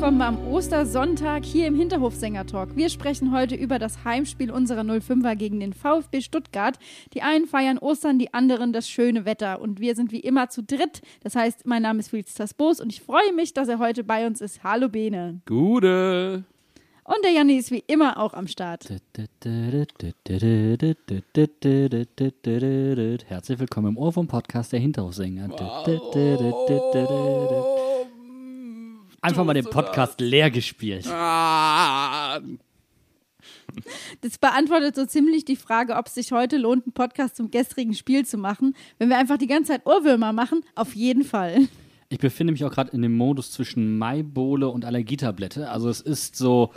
Willkommen am Ostersonntag hier im Hinterhofsänger-Talk. Wir sprechen heute über das Heimspiel unserer 05er gegen den VfB Stuttgart. Die einen feiern Ostern, die anderen das schöne Wetter. Und wir sind wie immer zu dritt. Das heißt, mein Name ist Wills Boos und ich freue mich, dass er heute bei uns ist. Hallo Bene. Gute. Und der Janni ist wie immer auch am Start. Herzlich willkommen im Ohr vom Podcast der Hinterhofsänger. Einfach mal den Podcast leer gespielt. Ah, Das beantwortet so ziemlich die Frage, ob es sich heute lohnt, einen Podcast zum gestrigen Spiel zu machen. Wenn wir einfach die ganze Zeit Ohrwürmer machen, auf jeden Fall. Ich befinde mich auch gerade in dem Modus zwischen Maibohle und Allergietablette. Also es ist so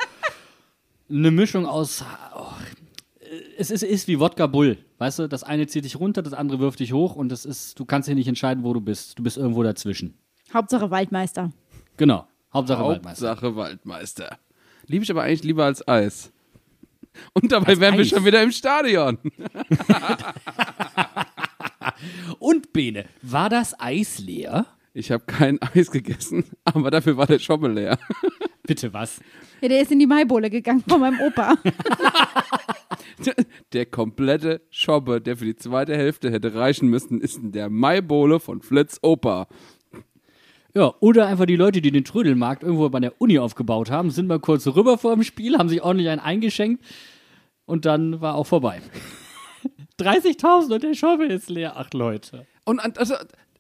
eine Mischung aus. Oh, es ist, ist wie Wodka Bull. Weißt du, das eine zieht dich runter, das andere wirft dich hoch und das ist, du kannst dir nicht entscheiden, wo du bist. Du bist irgendwo dazwischen. Hauptsache Waldmeister. Genau. Hauptsache Waldmeister. Hauptsache Waldmeister. Liebe ich aber eigentlich lieber als Eis. Und dabei Als wären wir Eis? schon wieder im Stadion. Und Bene, war das Eis leer? Ich habe kein Eis gegessen, aber dafür war der Schommel leer. Bitte was? Ja, der ist in die Maibohle gegangen von meinem Opa. Der komplette Schobbe, der für die zweite Hälfte hätte reichen müssen, ist in der Maibohle von Flitz Opa. Ja, oder einfach die Leute, die den Trödelmarkt irgendwo bei der Uni aufgebaut haben, sind mal kurz rüber vor dem Spiel, haben sich ordentlich einen eingeschenkt und dann war auch vorbei. 30.000 und der Schobbe ist leer. Ach Leute. Und also,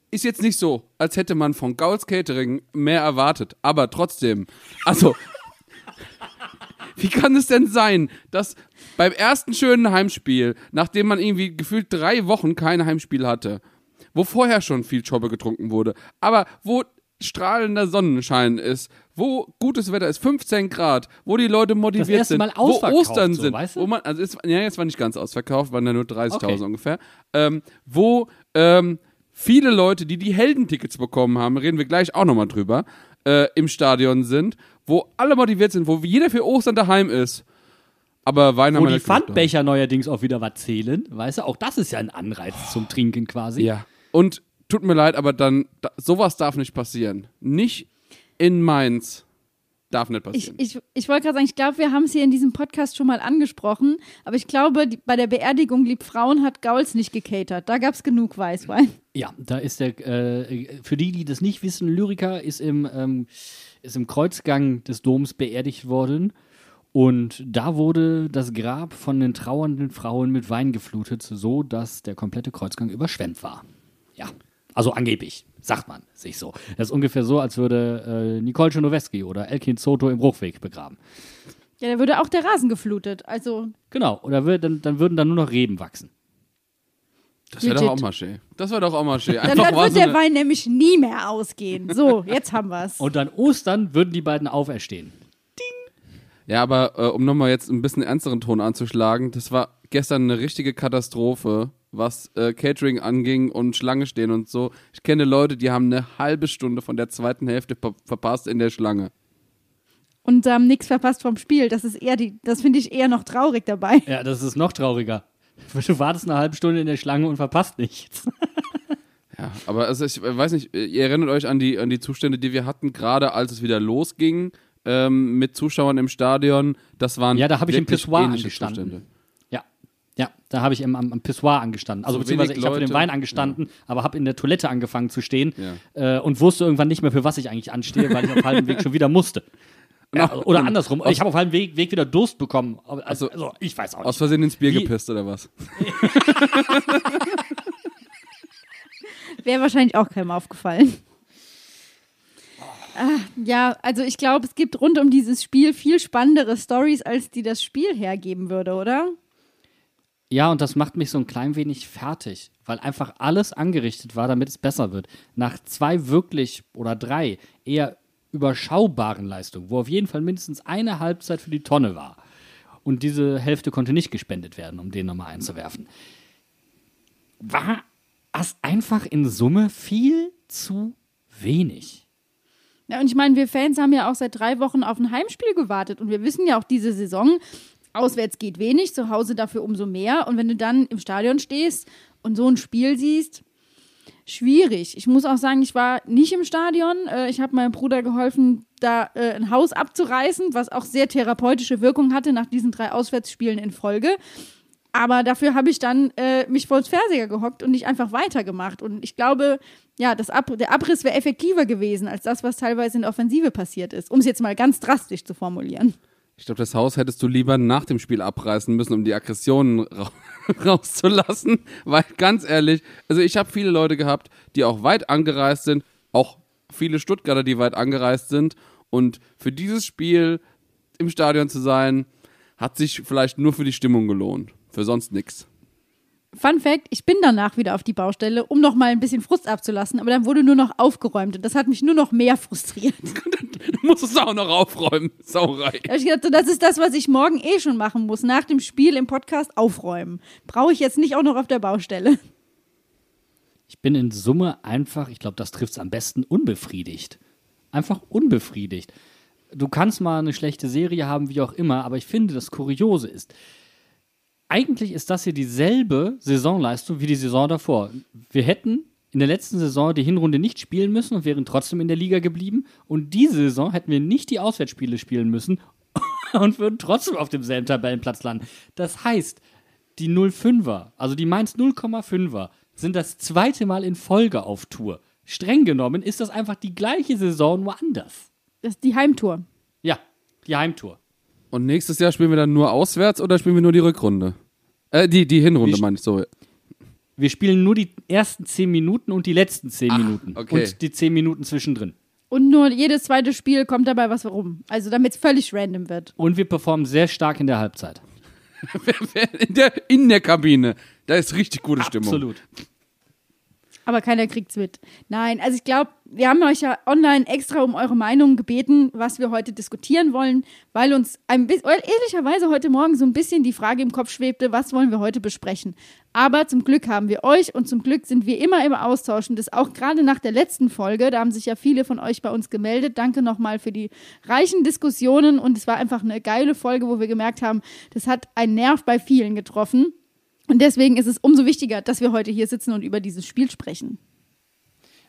ist jetzt nicht so, als hätte man von Gauls Catering mehr erwartet, aber trotzdem, also, wie kann es denn sein, dass beim ersten schönen Heimspiel, nachdem man irgendwie gefühlt drei Wochen kein Heimspiel hatte, wo vorher schon viel Schobbe getrunken wurde, aber wo strahlender Sonnenschein ist, wo gutes Wetter ist, 15 Grad, wo die Leute motiviert erste sind, Mal wo ausverkauft Ostern so, sind, weißt du? wo man, also es, ja, jetzt war nicht ganz ausverkauft, waren ja nur 30.000 Okay. ungefähr, ähm, wo ähm, viele Leute, die die Heldentickets bekommen haben, reden wir gleich auch nochmal drüber, äh, im Stadion sind, wo alle motiviert sind, wo jeder für Ostern daheim ist. Aber Wein haben Wo die Pfandbecher neuerdings auch wieder was zählen, weißt du, auch das ist ja ein Anreiz zum Trinken quasi. Ja. Und tut mir leid, aber dann, da, sowas darf nicht passieren. Nicht in Mainz. Darf nicht Ich, passieren. ich, ich wollte gerade sagen, ich glaube, wir haben es hier in diesem Podcast schon mal angesprochen, aber ich glaube, die, bei der Beerdigung Lieb Frauen hat Gauls nicht gecatert. Da gab es genug Weißwein. Ja, da ist der, äh, für die, die das nicht wissen, Lyriker ist im, ähm, ist im Kreuzgang des Doms beerdigt worden. Und da wurde das Grab von den trauernden Frauen mit Wein geflutet, so dass der komplette Kreuzgang überschwemmt war. Ja, also angeblich, sagt man sich so. Das ist ungefähr so, als würde äh, Nicole Czernoweski oder Elkin Soto im Bruchweg begraben. Ja, da würde auch der Rasen geflutet. Also, Genau, oder wird, dann, dann würden dann nur noch Reben wachsen. das wäre doch auch mal schön. Das wäre doch auch mal schön. dann, Einfach dann wird so der Wein nämlich nie mehr ausgehen. So, jetzt haben wir es. Und an Ostern würden die beiden auferstehen. Ja, aber äh, um nochmal jetzt ein bisschen ernsteren Ton anzuschlagen, das war gestern eine richtige Katastrophe, was äh, Catering anging und Schlange stehen und so. Ich kenne Leute, die haben eine halbe Stunde von der zweiten Hälfte ver verpasst in der Schlange. Und haben nichts verpasst vom Spiel. Das ist eher die, das finde ich eher noch traurig dabei. Ja, das ist noch trauriger. Du wartest eine halbe Stunde in der Schlange und verpasst nichts. Ja, aber also ich weiß nicht, ihr erinnert euch an die, an die Zustände, die wir hatten, gerade als es wieder losging ähm, mit Zuschauern im Stadion. Das waren Ja, da habe ich im Pissoir angestanden. Zustände. Ja, ja, da habe ich im, am, am Pissoir angestanden. Also So beziehungsweise ich habe für den Wein angestanden, aber habe in der Toilette angefangen zu stehen Ja. äh, und wusste irgendwann nicht mehr, für was ich eigentlich anstehe, weil ich auf halbem Weg schon wieder musste. Ja, oder Und andersrum. aus- Ich habe auf halbem Weg, Weg wieder Durst bekommen. Also, Also- ich weiß auch Aus nicht. Versehen ins Bier Wie- gepisst oder was? Wäre wahrscheinlich auch keinem aufgefallen. Ah, ja, also ich glaube, es gibt rund um dieses Spiel viel spannendere Stories, als die das Spiel hergeben würde, oder? Ja, und das macht mich so ein klein wenig fertig, weil einfach alles angerichtet war, damit es besser wird. Nach zwei wirklich oder drei eher überschaubaren Leistungen, wo auf jeden Fall mindestens eine Halbzeit für die Tonne war. Und diese Hälfte konnte nicht gespendet werden, um den nochmal einzuwerfen. War es einfach in Summe viel zu wenig. Ja, und ich meine, wir Fans haben ja auch seit drei Wochen auf ein Heimspiel gewartet und wir wissen ja auch diese Saison, auswärts geht wenig, zu Hause dafür umso mehr. Und wenn du dann im Stadion stehst und so ein Spiel siehst, schwierig. Ich muss auch sagen, ich war nicht im Stadion. Äh, Ich habe meinem Bruder geholfen, da äh, ein Haus abzureißen, was auch sehr therapeutische Wirkung hatte nach diesen drei Auswärtsspielen in Folge. Aber dafür habe ich dann äh, mich vors Fernseher gehockt und nicht einfach weitergemacht. Und ich glaube, ja, das Ab der Abriss wäre effektiver gewesen als das, was teilweise in der Offensive passiert ist, um es jetzt mal ganz drastisch zu formulieren. Ich glaube, das Haus hättest du lieber nach dem Spiel abreißen müssen, um die Aggressionen ra rauszulassen. Weil ganz ehrlich, also ich habe viele Leute gehabt, die auch weit angereist sind, auch viele Stuttgarter, die weit angereist sind. Und für dieses Spiel im Stadion zu sein, hat sich vielleicht nur für die Stimmung gelohnt. Für sonst nichts. Fun Fact: Ich bin danach wieder auf die Baustelle, um noch mal ein bisschen Frust abzulassen, aber dann wurde nur noch aufgeräumt und das hat mich nur noch mehr frustriert. Du musst es auch noch aufräumen. Sauerei. Da ich gedacht, so, das ist das, was ich morgen eh schon machen muss, nach dem Spiel im Podcast aufräumen. Brauche ich jetzt nicht auch noch auf der Baustelle. Ich bin in Summe einfach, ich glaube, das trifft es am besten, unbefriedigt. Einfach unbefriedigt. Du kannst mal eine schlechte Serie haben, wie auch immer, aber ich finde, das Kuriose ist, eigentlich ist das hier dieselbe Saisonleistung wie die Saison davor. Wir hätten in der letzten Saison die Hinrunde nicht spielen müssen und wären trotzdem in der Liga geblieben. Und diese Saison hätten wir nicht die Auswärtsspiele spielen müssen und würden trotzdem auf demselben Tabellenplatz landen. Das heißt, die 05er, also die Mainz 0,5er, sind das zweite Mal in Folge auf Tour. Streng genommen ist das einfach die gleiche Saison, nur anders. Das ist die Heimtour. Ja, die Heimtour. Und nächstes Jahr spielen wir dann nur auswärts oder spielen wir nur die Rückrunde? Äh, die, die Hinrunde meine ich so. Wir spielen nur die ersten 10 Minuten und die letzten 10 Ach, Minuten. okay. Und die 10 Minuten zwischendrin. Und nur jedes zweite Spiel kommt dabei was rum. Also damit es völlig random wird. Und wir performen sehr stark in der Halbzeit. In der, in der Kabine. Da ist richtig gute Stimmung. Absolut. Aber keiner kriegt's mit. Nein, also ich glaube, wir haben euch ja online extra um eure Meinung gebeten, was wir heute diskutieren wollen, weil uns ein bisschen, ehrlicherweise heute Morgen so ein bisschen die Frage im Kopf schwebte, was wollen wir heute besprechen. Aber zum Glück haben wir euch und zum Glück sind wir immer im Austausch und das auch gerade nach der letzten Folge, da haben sich ja viele von euch bei uns gemeldet. Danke nochmal für die reichen Diskussionen und es war einfach eine geile Folge, wo wir gemerkt haben, das hat einen Nerv bei vielen getroffen. Und deswegen ist es umso wichtiger, dass wir heute hier sitzen und über dieses Spiel sprechen.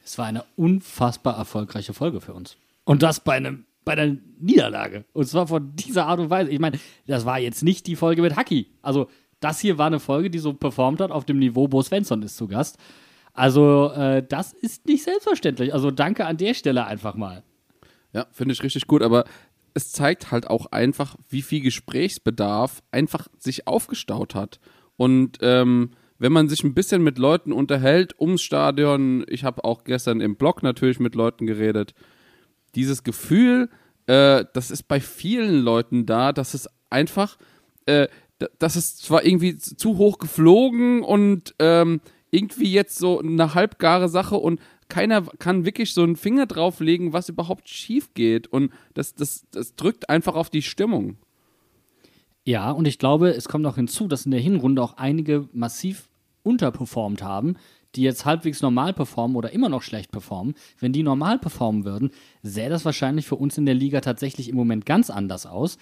Es war eine unfassbar erfolgreiche Folge für uns. Und das bei einem bei einer Niederlage. Und zwar von dieser Art und Weise. Ich meine, das war jetzt nicht die Folge mit Haki. Also, das hier war eine Folge, die so performt hat auf dem Niveau, Bo Svensson ist zu Gast. Also, äh, das ist nicht selbstverständlich. Also, danke an der Stelle einfach mal. Ja, finde ich richtig gut, aber es zeigt halt auch einfach, wie viel Gesprächsbedarf einfach sich aufgestaut hat. Und ähm, wenn man sich ein bisschen mit Leuten unterhält ums Stadion, ich habe auch gestern im Blog natürlich mit Leuten geredet, dieses Gefühl, äh, das ist bei vielen Leuten da, dass es einfach, äh, das ist zwar irgendwie zu hoch geflogen und ähm, irgendwie jetzt so eine halbgare Sache und keiner kann wirklich so einen Finger drauflegen, was überhaupt schief geht. Und das, das, das drückt einfach auf die Stimmung. Ja, und ich glaube, es kommt noch hinzu, dass in der Hinrunde auch einige massiv unterperformt haben, die jetzt halbwegs normal performen oder immer noch schlecht performen. Wenn die normal performen würden, sähe das wahrscheinlich für uns in der Liga tatsächlich im Moment ganz anders aus.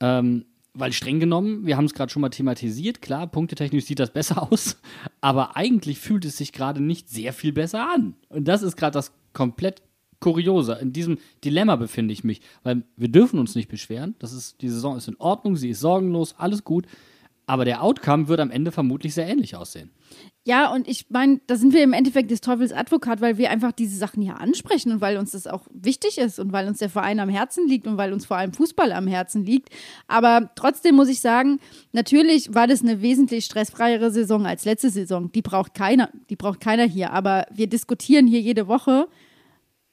Ähm, weil streng genommen, wir haben es gerade schon mal thematisiert, klar, punktetechnisch sieht das besser aus, aber eigentlich fühlt es sich gerade nicht sehr viel besser an. Und das ist gerade das komplett Kuriose. In diesem Dilemma befinde ich mich, weil wir dürfen uns nicht beschweren. Das ist, die Saison ist in Ordnung, sie ist sorgenlos, alles gut. Aber der Outcome wird am Ende vermutlich sehr ähnlich aussehen. Ja, und ich meine, da sind wir im Endeffekt des Teufels Advokat, weil wir einfach diese Sachen hier ansprechen und weil uns das auch wichtig ist und weil uns der Verein am Herzen liegt und weil uns vor allem Fußball am Herzen liegt. Aber trotzdem muss ich sagen, natürlich war das eine wesentlich stressfreiere Saison als letzte Saison. Die braucht keiner, die braucht keiner hier. Aber wir diskutieren hier jede Woche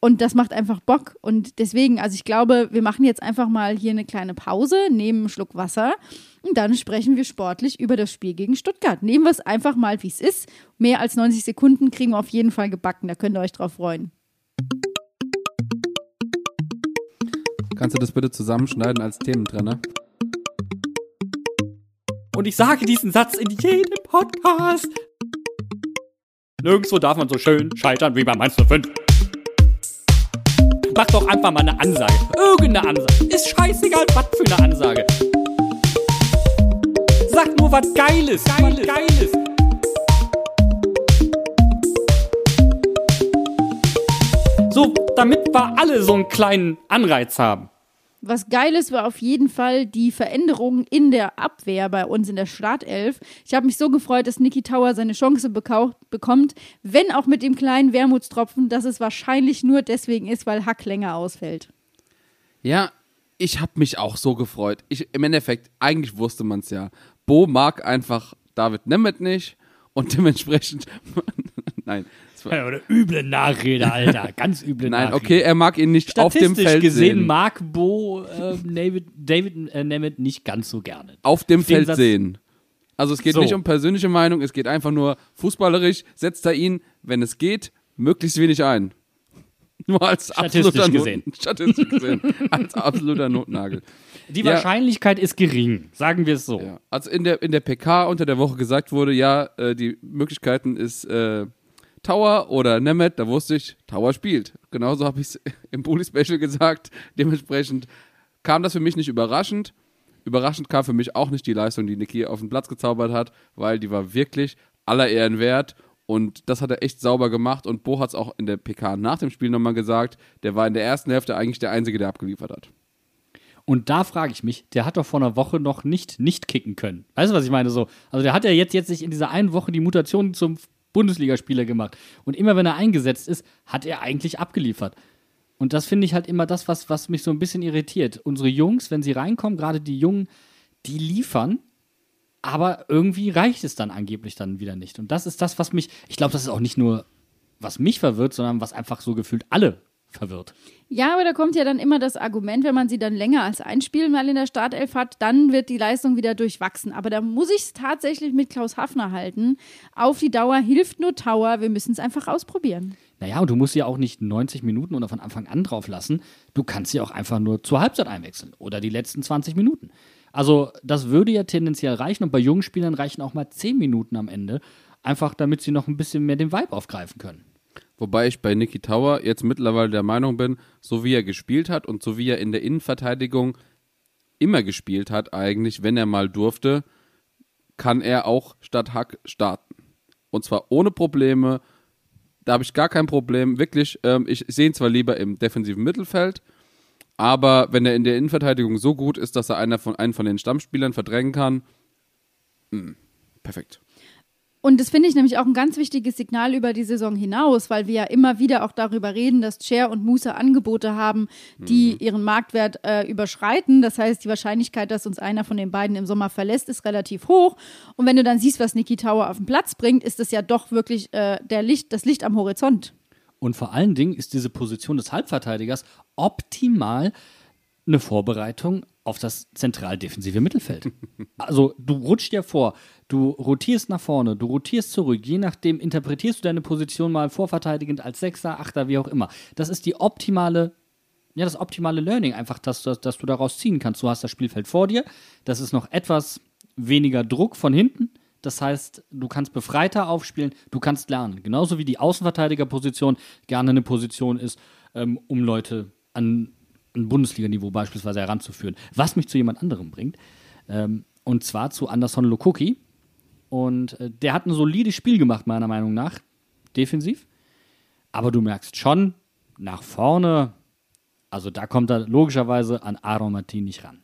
Und das macht einfach Bock. Und deswegen, also ich glaube, wir machen jetzt einfach mal hier eine kleine Pause, nehmen einen Schluck Wasser und dann sprechen wir sportlich über das Spiel gegen Stuttgart. Nehmen wir es einfach mal, wie es ist. Mehr als 90 Sekunden kriegen wir auf jeden Fall gebacken. Da könnt ihr euch drauf freuen. Kannst du das bitte zusammenschneiden als Thementrenner? Und ich sage diesen Satz in jedem Podcast. Nirgendwo darf man so schön scheitern wie bei Mainz 05. Mach doch einfach mal eine Ansage. Irgendeine Ansage. Ist scheißegal, was für eine Ansage. Sag nur was Geiles. Geiles. Geiles. So, damit wir alle so einen kleinen Anreiz haben. Was Geiles war auf jeden Fall die Veränderung in der Abwehr bei uns in der Startelf. Ich habe mich so gefreut, dass Niki Tower seine Chance bekommt, wenn auch mit dem kleinen Wermutstropfen, dass es wahrscheinlich nur deswegen ist, weil Hack länger ausfällt. Ja, ich habe mich auch so gefreut. Ich, Im Endeffekt, eigentlich wusste man es ja. Bo mag einfach David Nemeth nicht und dementsprechend. Nein. Ja, oder üble Nachrede, Alter. Ganz üble Nein, Nachrede. okay, er mag ihn nicht auf dem Feld gesehen sehen. mag Bo äh, David, David äh, Nemeth nicht ganz so gerne. auf dem Den Feld sehen. Also es geht So. nicht um persönliche Meinung, es geht einfach nur fußballerisch, setzt er ihn, wenn es geht, möglichst wenig ein. Nur als Statistisch absoluter gesehen. Not, statistisch gesehen. als absoluter Notnagel. Die Ja. Wahrscheinlichkeit ist gering, sagen wir es so. Ja. Als in der, in der PK unter der Woche gesagt wurde, ja, äh, die Möglichkeiten ist äh, Tower oder Nemeth, da wusste ich, Tower spielt. Genauso habe ich es im Bully Special gesagt. Dementsprechend kam das für mich nicht überraschend. Überraschend kam für mich auch nicht die Leistung, die Niki auf den Platz gezaubert hat, weil die war wirklich aller Ehren wert. Und das hat er echt sauber gemacht. Und Bo hat es auch in der PK nach dem Spiel nochmal gesagt. Der war in der ersten Hälfte eigentlich der Einzige, der abgeliefert hat. Und da frage ich mich, der hat doch vor einer Woche noch nicht nicht kicken können. Weißt du, was ich meine? So, also der hat ja jetzt, jetzt sich in dieser einen Woche die Mutation zum Bundesligaspieler gemacht. Und immer wenn er eingesetzt ist, hat er eigentlich abgeliefert. Und das finde ich halt immer das, was, was mich so ein bisschen irritiert. Unsere Jungs, wenn sie reinkommen, gerade die Jungen, die liefern, aber irgendwie reicht es dann angeblich dann wieder nicht. Und das ist das, was mich, ich glaube, das ist auch nicht nur, was mich verwirrt, sondern was einfach so gefühlt alle verwirrt. Ja, aber da kommt ja dann immer das Argument, wenn man sie dann länger als ein Spiel mal in der Startelf hat, dann wird die Leistung wieder durchwachsen. Aber da muss ich es tatsächlich mit Klaus Hafner halten. Auf die Dauer hilft nur Tower. Wir müssen es einfach ausprobieren. Naja, und du musst sie auch nicht 90 Minuten oder von Anfang an drauf lassen. Du kannst sie auch einfach nur zur Halbzeit einwechseln oder die letzten 20 Minuten. Also, das würde ja tendenziell reichen und bei jungen Spielern reichen auch mal 10 Minuten am Ende, einfach damit sie noch ein bisschen mehr den Vibe aufgreifen können. Wobei ich bei Niki Tower jetzt mittlerweile der Meinung bin, so wie er gespielt hat und so wie er in der Innenverteidigung immer gespielt hat, eigentlich, wenn er mal durfte, kann er auch statt Hack starten. Und zwar ohne Probleme. Da habe ich gar kein Problem. Wirklich, ähm, ich sehe ihn zwar lieber im defensiven Mittelfeld, aber wenn er in der Innenverteidigung so gut ist, dass er einer von, einen von den Stammspielern verdrängen kann, mh, perfekt. Und das finde ich nämlich auch ein ganz wichtiges Signal über die Saison hinaus, weil wir ja immer wieder auch darüber reden, dass Cher und Musa Angebote haben, die ihren Marktwert äh, überschreiten. Das heißt, die Wahrscheinlichkeit, dass uns einer von den beiden im Sommer verlässt, ist relativ hoch. Und wenn du dann siehst, was Niki Tower auf den Platz bringt, ist das ja doch wirklich äh, der Licht, das Licht am Horizont. Und vor allen Dingen ist diese Position des Halbverteidigers optimal eine Vorbereitung auf das zentral defensive Mittelfeld. Also du rutschst ja vor, du rotierst nach vorne, du rotierst zurück, je nachdem interpretierst du deine Position mal vorverteidigend als Sechser, Achter, wie auch immer. Das ist die optimale, ja, das optimale Learning einfach, dass, dass, dass du daraus ziehen kannst. Du hast das Spielfeld vor dir, das ist noch etwas weniger Druck von hinten. Das heißt, du kannst befreiter aufspielen, du kannst lernen. Genauso wie die Außenverteidigerposition gerne eine Position ist, ähm, um Leute an Bundesliganiveau beispielsweise heranzuführen. Was mich zu jemand anderem bringt. Ähm, und zwar zu Anderson Lokoki. Und äh, der hat ein solides Spiel gemacht, meiner Meinung nach. Defensiv. Aber du merkst schon, nach vorne, also da kommt er logischerweise an Aaron Martin nicht ran.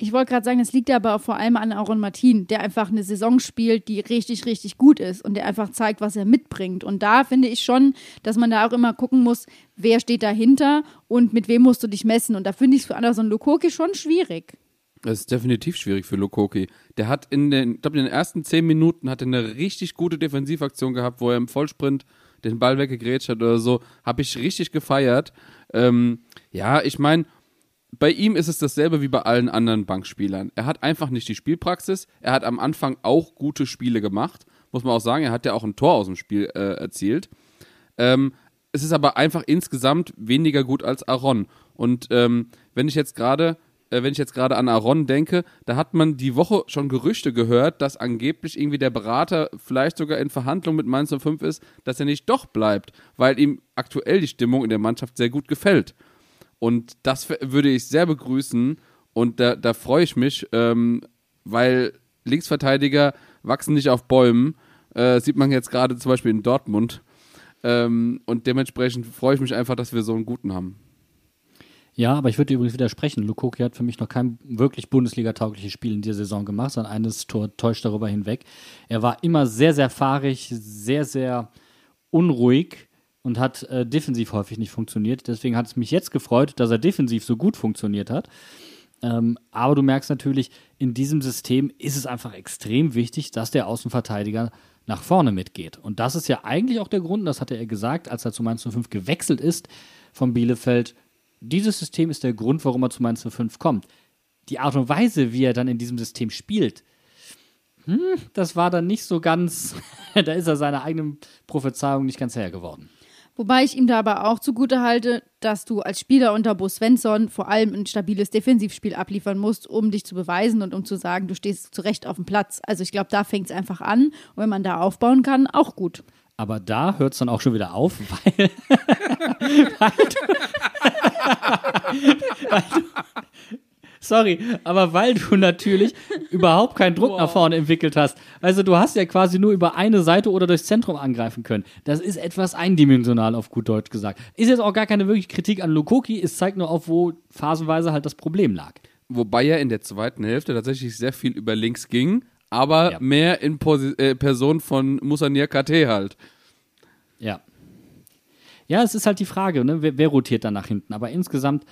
Ich wollte gerade sagen, es liegt aber vor allem an Aaron Martin, der einfach eine Saison spielt, die richtig, richtig gut ist und der einfach zeigt, was er mitbringt. Und da finde ich schon, dass man da auch immer gucken muss, wer steht dahinter und mit wem musst du dich messen. Und da finde ich es für Anderson Lukoki schon schwierig. Das ist definitiv schwierig für Lokoki. Der hat in den, ich glaube, in den ersten zehn Minuten hat er eine richtig gute Defensivaktion gehabt, wo er im Vollsprint den Ball weggegrätscht hat oder so, habe ich richtig gefeiert. Ähm, ja, ich meine, bei ihm ist es dasselbe wie bei allen anderen Bankspielern. Er hat einfach nicht die Spielpraxis. Er hat am Anfang auch gute Spiele gemacht. Muss man auch sagen, er hat ja auch ein Tor aus dem Spiel äh, erzielt. Ähm, es ist aber einfach insgesamt weniger gut als Aaron. Und ähm, wenn ich jetzt gerade äh, wenn ich jetzt gerade an Aaron denke, da hat man die Woche schon Gerüchte gehört, dass angeblich irgendwie der Berater vielleicht sogar in Verhandlung mit Mainz 05 ist, dass er nicht doch bleibt, weil ihm aktuell die Stimmung in der Mannschaft sehr gut gefällt. Und das würde ich sehr begrüßen und da, da freue ich mich, ähm, weil Linksverteidiger wachsen nicht auf Bäumen. Äh, sieht man jetzt gerade zum Beispiel in Dortmund. Ähm, und dementsprechend freue ich mich einfach, dass wir so einen guten haben. Ja, aber ich würde übrigens widersprechen. Lukoki hat für mich noch kein wirklich Bundesliga-taugliches Spiel in dieser Saison gemacht, sondern eines Tor täuscht darüber hinweg. Er war immer sehr, sehr fahrig, sehr, sehr unruhig und hat äh, defensiv häufig nicht funktioniert. Deswegen hat es mich jetzt gefreut, dass er defensiv so gut funktioniert hat. Ähm, aber du merkst natürlich, in diesem System ist es einfach extrem wichtig, dass der Außenverteidiger nach vorne mitgeht. Und das ist ja eigentlich auch der Grund, das hatte er gesagt, als er zu Mainz 05 gewechselt ist von Bielefeld. Dieses System ist der Grund, warum er zu Mainz 05 kommt. Die Art und Weise, wie er dann in diesem System spielt, hm, das war dann nicht so ganz, da ist er seiner eigenen Prophezeiung nicht ganz her geworden. Wobei ich ihm da aber auch zugute halte, dass du als Spieler unter Bo Svensson vor allem ein stabiles Defensivspiel abliefern musst, um dich zu beweisen und um zu sagen, du stehst zu Recht auf dem Platz. Also ich glaube, da fängt es einfach an. Und wenn man da aufbauen kann, auch gut. Aber da hört es dann auch schon wieder auf, weil, weil, du, weil du, sorry, aber weil du natürlich überhaupt keinen Druck nach vorne entwickelt hast. Also du hast ja quasi nur über eine Seite oder durchs Zentrum angreifen können. Das ist etwas eindimensional auf gut Deutsch gesagt. Ist jetzt auch gar keine wirkliche Kritik an Lukoki, es zeigt nur auf, wo phasenweise halt das Problem lag. Wobei er in der zweiten Hälfte tatsächlich sehr viel über links ging, aber Ja. mehr in Posi äh, Person von Musanier KT halt. Ja. Ja, es ist halt die Frage, ne? wer, wer rotiert da nach hinten. Aber insgesamt,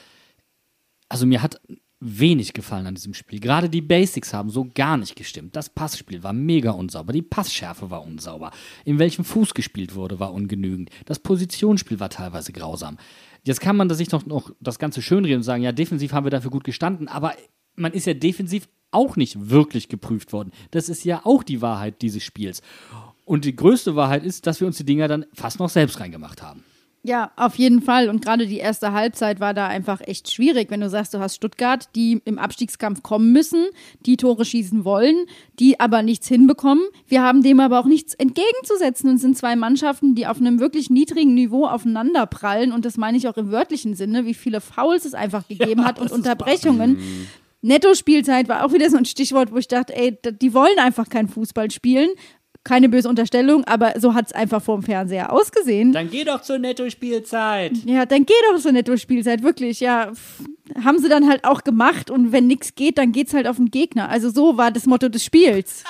also mir hat wenig gefallen an diesem Spiel. Gerade die Basics haben so gar nicht gestimmt. Das Passspiel war mega unsauber, die Passschärfe war unsauber. In welchem Fuß gespielt wurde, war ungenügend. Das Positionsspiel war teilweise grausam. Jetzt kann man sich noch, noch das Ganze schönreden und sagen, ja, defensiv haben wir dafür gut gestanden, aber man ist ja defensiv auch nicht wirklich geprüft worden. Das ist ja auch die Wahrheit dieses Spiels. Und die größte Wahrheit ist, dass wir uns die Dinger dann fast noch selbst reingemacht haben. Ja, auf jeden Fall. Und gerade die erste Halbzeit war da einfach echt schwierig, wenn du sagst, du hast Stuttgart, die im Abstiegskampf kommen müssen, die Tore schießen wollen, die aber nichts hinbekommen. Wir haben dem aber auch nichts entgegenzusetzen und sind zwei Mannschaften, die auf einem wirklich niedrigen Niveau aufeinander prallen. Und das meine ich auch im wörtlichen Sinne, wie viele Fouls es einfach gegeben hat und Unterbrechungen. Netto-Spielzeit war auch wieder so ein Stichwort, wo ich dachte, ey, die wollen einfach kein Fußball spielen. Keine böse Unterstellung, aber so hat es einfach vorm Fernseher ausgesehen. Dann geh doch zur Netto-Spielzeit. Ja, dann geh doch so netto Spielzeit, wirklich. Ja, pff, haben sie dann halt auch gemacht und wenn nichts geht, dann geht's halt auf den Gegner. Also so war das Motto des Spiels.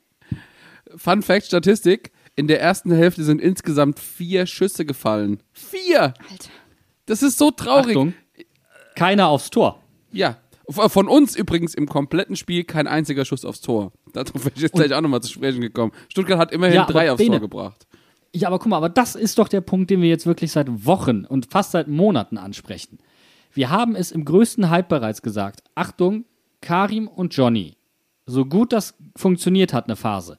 Fun Fact: Statistik: In der ersten Hälfte sind insgesamt vier Schüsse gefallen. Vier! Alter. Das ist so traurig. Achtung, keiner aufs Tor. Ja. Von uns übrigens im kompletten Spiel kein einziger Schuss aufs Tor. Darauf bin ich jetzt gleich auch nochmal zu sprechen gekommen. Stuttgart hat immerhin Ja, drei aufs Bene- Tor gebracht. Ja, aber guck mal, aber das ist doch der Punkt, den wir jetzt wirklich seit Wochen und fast seit Monaten ansprechen. Wir haben es im größten Hype bereits gesagt. Achtung, Karim und Johnny. So gut das funktioniert hat, eine Phase.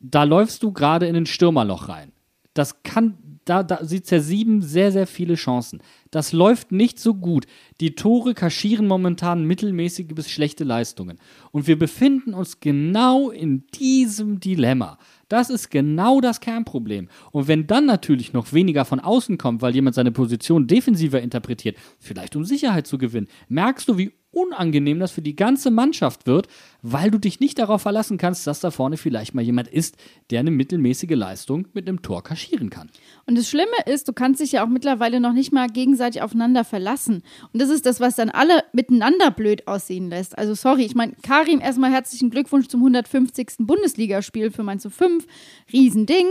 Da läufst du gerade in ein Stürmerloch rein. Das kann, da, da sie zersieben sehr, sehr viele Chancen. Das läuft nicht so gut. Die Tore kaschieren momentan mittelmäßige bis schlechte Leistungen. Und wir befinden uns genau in diesem Dilemma. Das ist genau das Kernproblem. Und wenn dann natürlich noch weniger von außen kommt, weil jemand seine Position defensiver interpretiert, vielleicht um Sicherheit zu gewinnen, merkst du, wie unangenehm das für die ganze Mannschaft wird, weil du dich nicht darauf verlassen kannst, dass da vorne vielleicht mal jemand ist, der eine mittelmäßige Leistung mit einem Tor kaschieren kann. Und das Schlimme ist, du kannst dich ja auch mittlerweile noch nicht mal gegenseitig aufeinander verlassen. Und das ist das, was dann alle miteinander blöd aussehen lässt. Also sorry, ich meine, Karim, erstmal herzlichen Glückwunsch zum 150. Bundesligaspiel für Mainz 05. Riesending.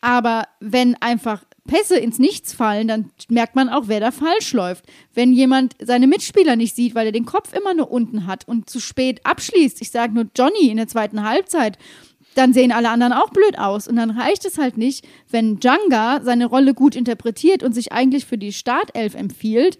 Aber wenn einfach Pässe ins Nichts fallen, dann merkt man auch, wer da falsch läuft. Wenn jemand seine Mitspieler nicht sieht, weil er den Kopf immer nur unten hat und zu spät abschließt, ich sage nur Johnny in der zweiten Halbzeit, dann sehen alle anderen auch blöd aus. Und dann reicht es halt nicht, wenn Djanga seine Rolle gut interpretiert und sich eigentlich für die Startelf empfiehlt,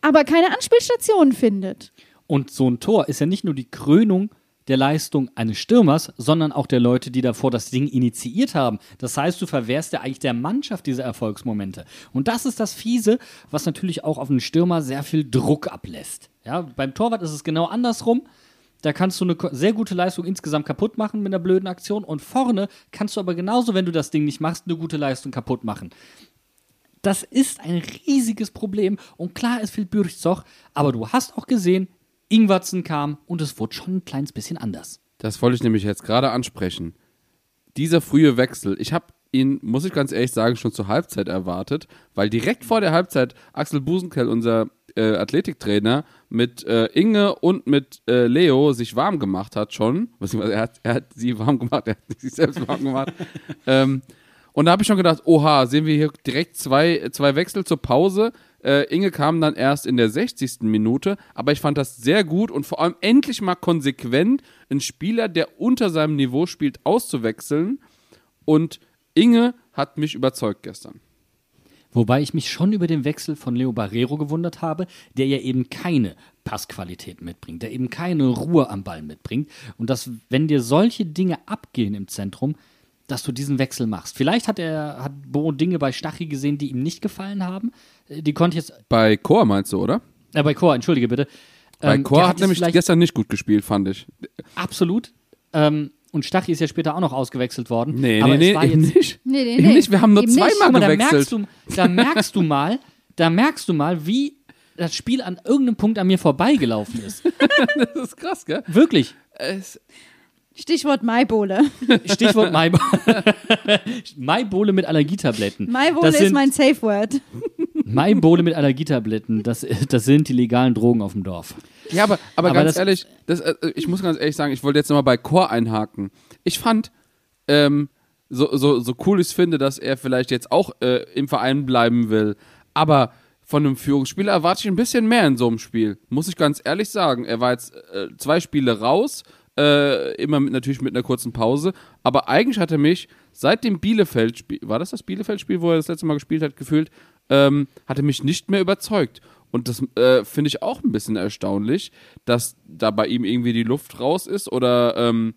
aber keine Anspielstationen findet. Und so ein Tor ist ja nicht nur die Krönung der Leistung eines Stürmers, sondern auch der Leute, die davor das Ding initiiert haben. Das heißt, du verwehrst ja eigentlich der Mannschaft diese Erfolgsmomente. Und das ist das Fiese, was natürlich auch auf einen Stürmer sehr viel Druck ablässt. Ja, beim Torwart ist es genau andersrum. Da kannst du eine sehr gute Leistung insgesamt kaputt machen mit einer blöden Aktion. Und vorne kannst du aber genauso, wenn du das Ding nicht machst, eine gute Leistung kaputt machen. Das ist ein riesiges Problem. Und klar, es fehlt Bürchzoch, aber du hast auch gesehen, Ingwatzen kam und es wurde schon ein kleines bisschen anders. Das wollte ich nämlich jetzt gerade ansprechen. Dieser frühe Wechsel, ich habe ihn, muss ich ganz ehrlich sagen, schon zur Halbzeit erwartet, weil direkt vor der Halbzeit Axel Busenkell, unser äh, Athletiktrainer, mit äh, Inge und mit äh, Leo sich warm gemacht hat schon. Er hat, er hat sie warm gemacht, er hat sich selbst warm gemacht. ähm, und da habe ich schon gedacht, oha, sehen wir hier direkt zwei, zwei Wechsel zur Pause. Äh, Inge kam dann erst in der 60. Minute, aber ich fand das sehr gut und vor allem endlich mal konsequent, einen Spieler, der unter seinem Niveau spielt, auszuwechseln. Und Inge hat mich überzeugt gestern. Wobei ich mich schon über den Wechsel von Leo Barrero gewundert habe, der ja eben keine Passqualität mitbringt, der eben keine Ruhe am Ball mitbringt. Und dass, wenn dir solche Dinge abgehen im Zentrum, dass du diesen Wechsel machst. Vielleicht hat er hat Bo Dinge bei Stachy gesehen, die ihm nicht gefallen haben. Äh, Die konnte ich jetzt. Bei Chor meinst du, oder? Äh, bei Chor, entschuldige bitte. Bei Ähm, Chor hat es nämlich gestern nicht gut gespielt, fand ich. Absolut. Ähm, und Stachy ist ja später auch noch ausgewechselt worden. Nee, aber nee, es war nee, jetzt, nicht. Nee, nee, nee. nicht, wir haben nur Eben nicht. zweimal Aber da gewechselt. merkst, du, da merkst du mal, da merkst du mal, wie das Spiel an irgendeinem Punkt an mir vorbeigelaufen ist. Das ist krass, gell? Wirklich. Es, Stichwort Maibole. Stichwort Maibole. Maibole mit Allergietabletten. Maibole ist mein Safe Word. Maibole mit Allergietabletten. Das, das sind die legalen Drogen auf dem Dorf. ja, aber, aber, Aber ganz das- ehrlich, das, äh, ich muss ganz ehrlich sagen, ich wollte jetzt nochmal bei Chor einhaken. Ich fand, ähm, so, so, so cool ich es finde, dass er vielleicht jetzt auch äh, im Verein bleiben will, aber von einem Führungsspieler erwarte ich ein bisschen mehr in so einem Spiel. Muss ich ganz ehrlich sagen. Er war jetzt äh, zwei Spiele raus, äh, immer mit, natürlich mit einer kurzen Pause, aber eigentlich hat er mich seit dem Bielefeld-Spiel, war das das Bielefeld-Spiel, wo er das letzte Mal gespielt hat, gefühlt, ähm, hat er mich nicht mehr überzeugt. Und das äh, finde ich auch ein bisschen erstaunlich, dass da bei ihm irgendwie die Luft raus ist oder ähm,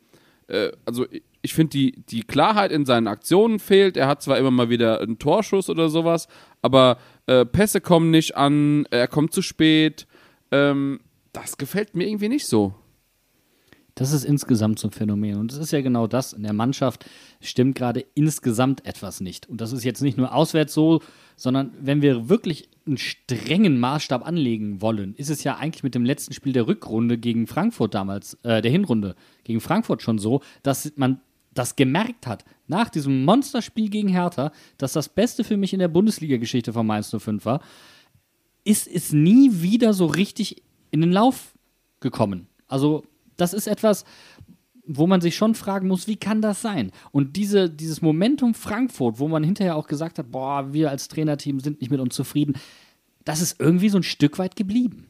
äh, also ich- finde, die, die Klarheit in seinen Aktionen fehlt. Er hat zwar immer mal wieder einen Torschuss oder sowas, aber äh, Pässe kommen nicht an, er kommt zu spät. Ähm, das gefällt mir irgendwie nicht so. Das ist insgesamt so ein Phänomen. Und das ist ja genau das. In der Mannschaft stimmt gerade insgesamt etwas nicht. Und das ist jetzt nicht nur auswärts so, sondern wenn wir wirklich einen strengen Maßstab anlegen wollen, ist es ja eigentlich mit dem letzten Spiel der Rückrunde gegen Frankfurt damals, äh, der Hinrunde gegen Frankfurt schon so, dass man das gemerkt hat, nach diesem Monsterspiel gegen Hertha, dass das Beste für mich in der Bundesliga-Geschichte von Mainz 05 war, ist es nie wieder so richtig in den Lauf gekommen. Also, das ist etwas, wo man sich schon fragen muss, wie kann das sein? Und diese, dieses Momentum Frankfurt, wo man hinterher auch gesagt hat, boah, wir als Trainerteam sind nicht mit uns zufrieden, das ist irgendwie so ein Stück weit geblieben.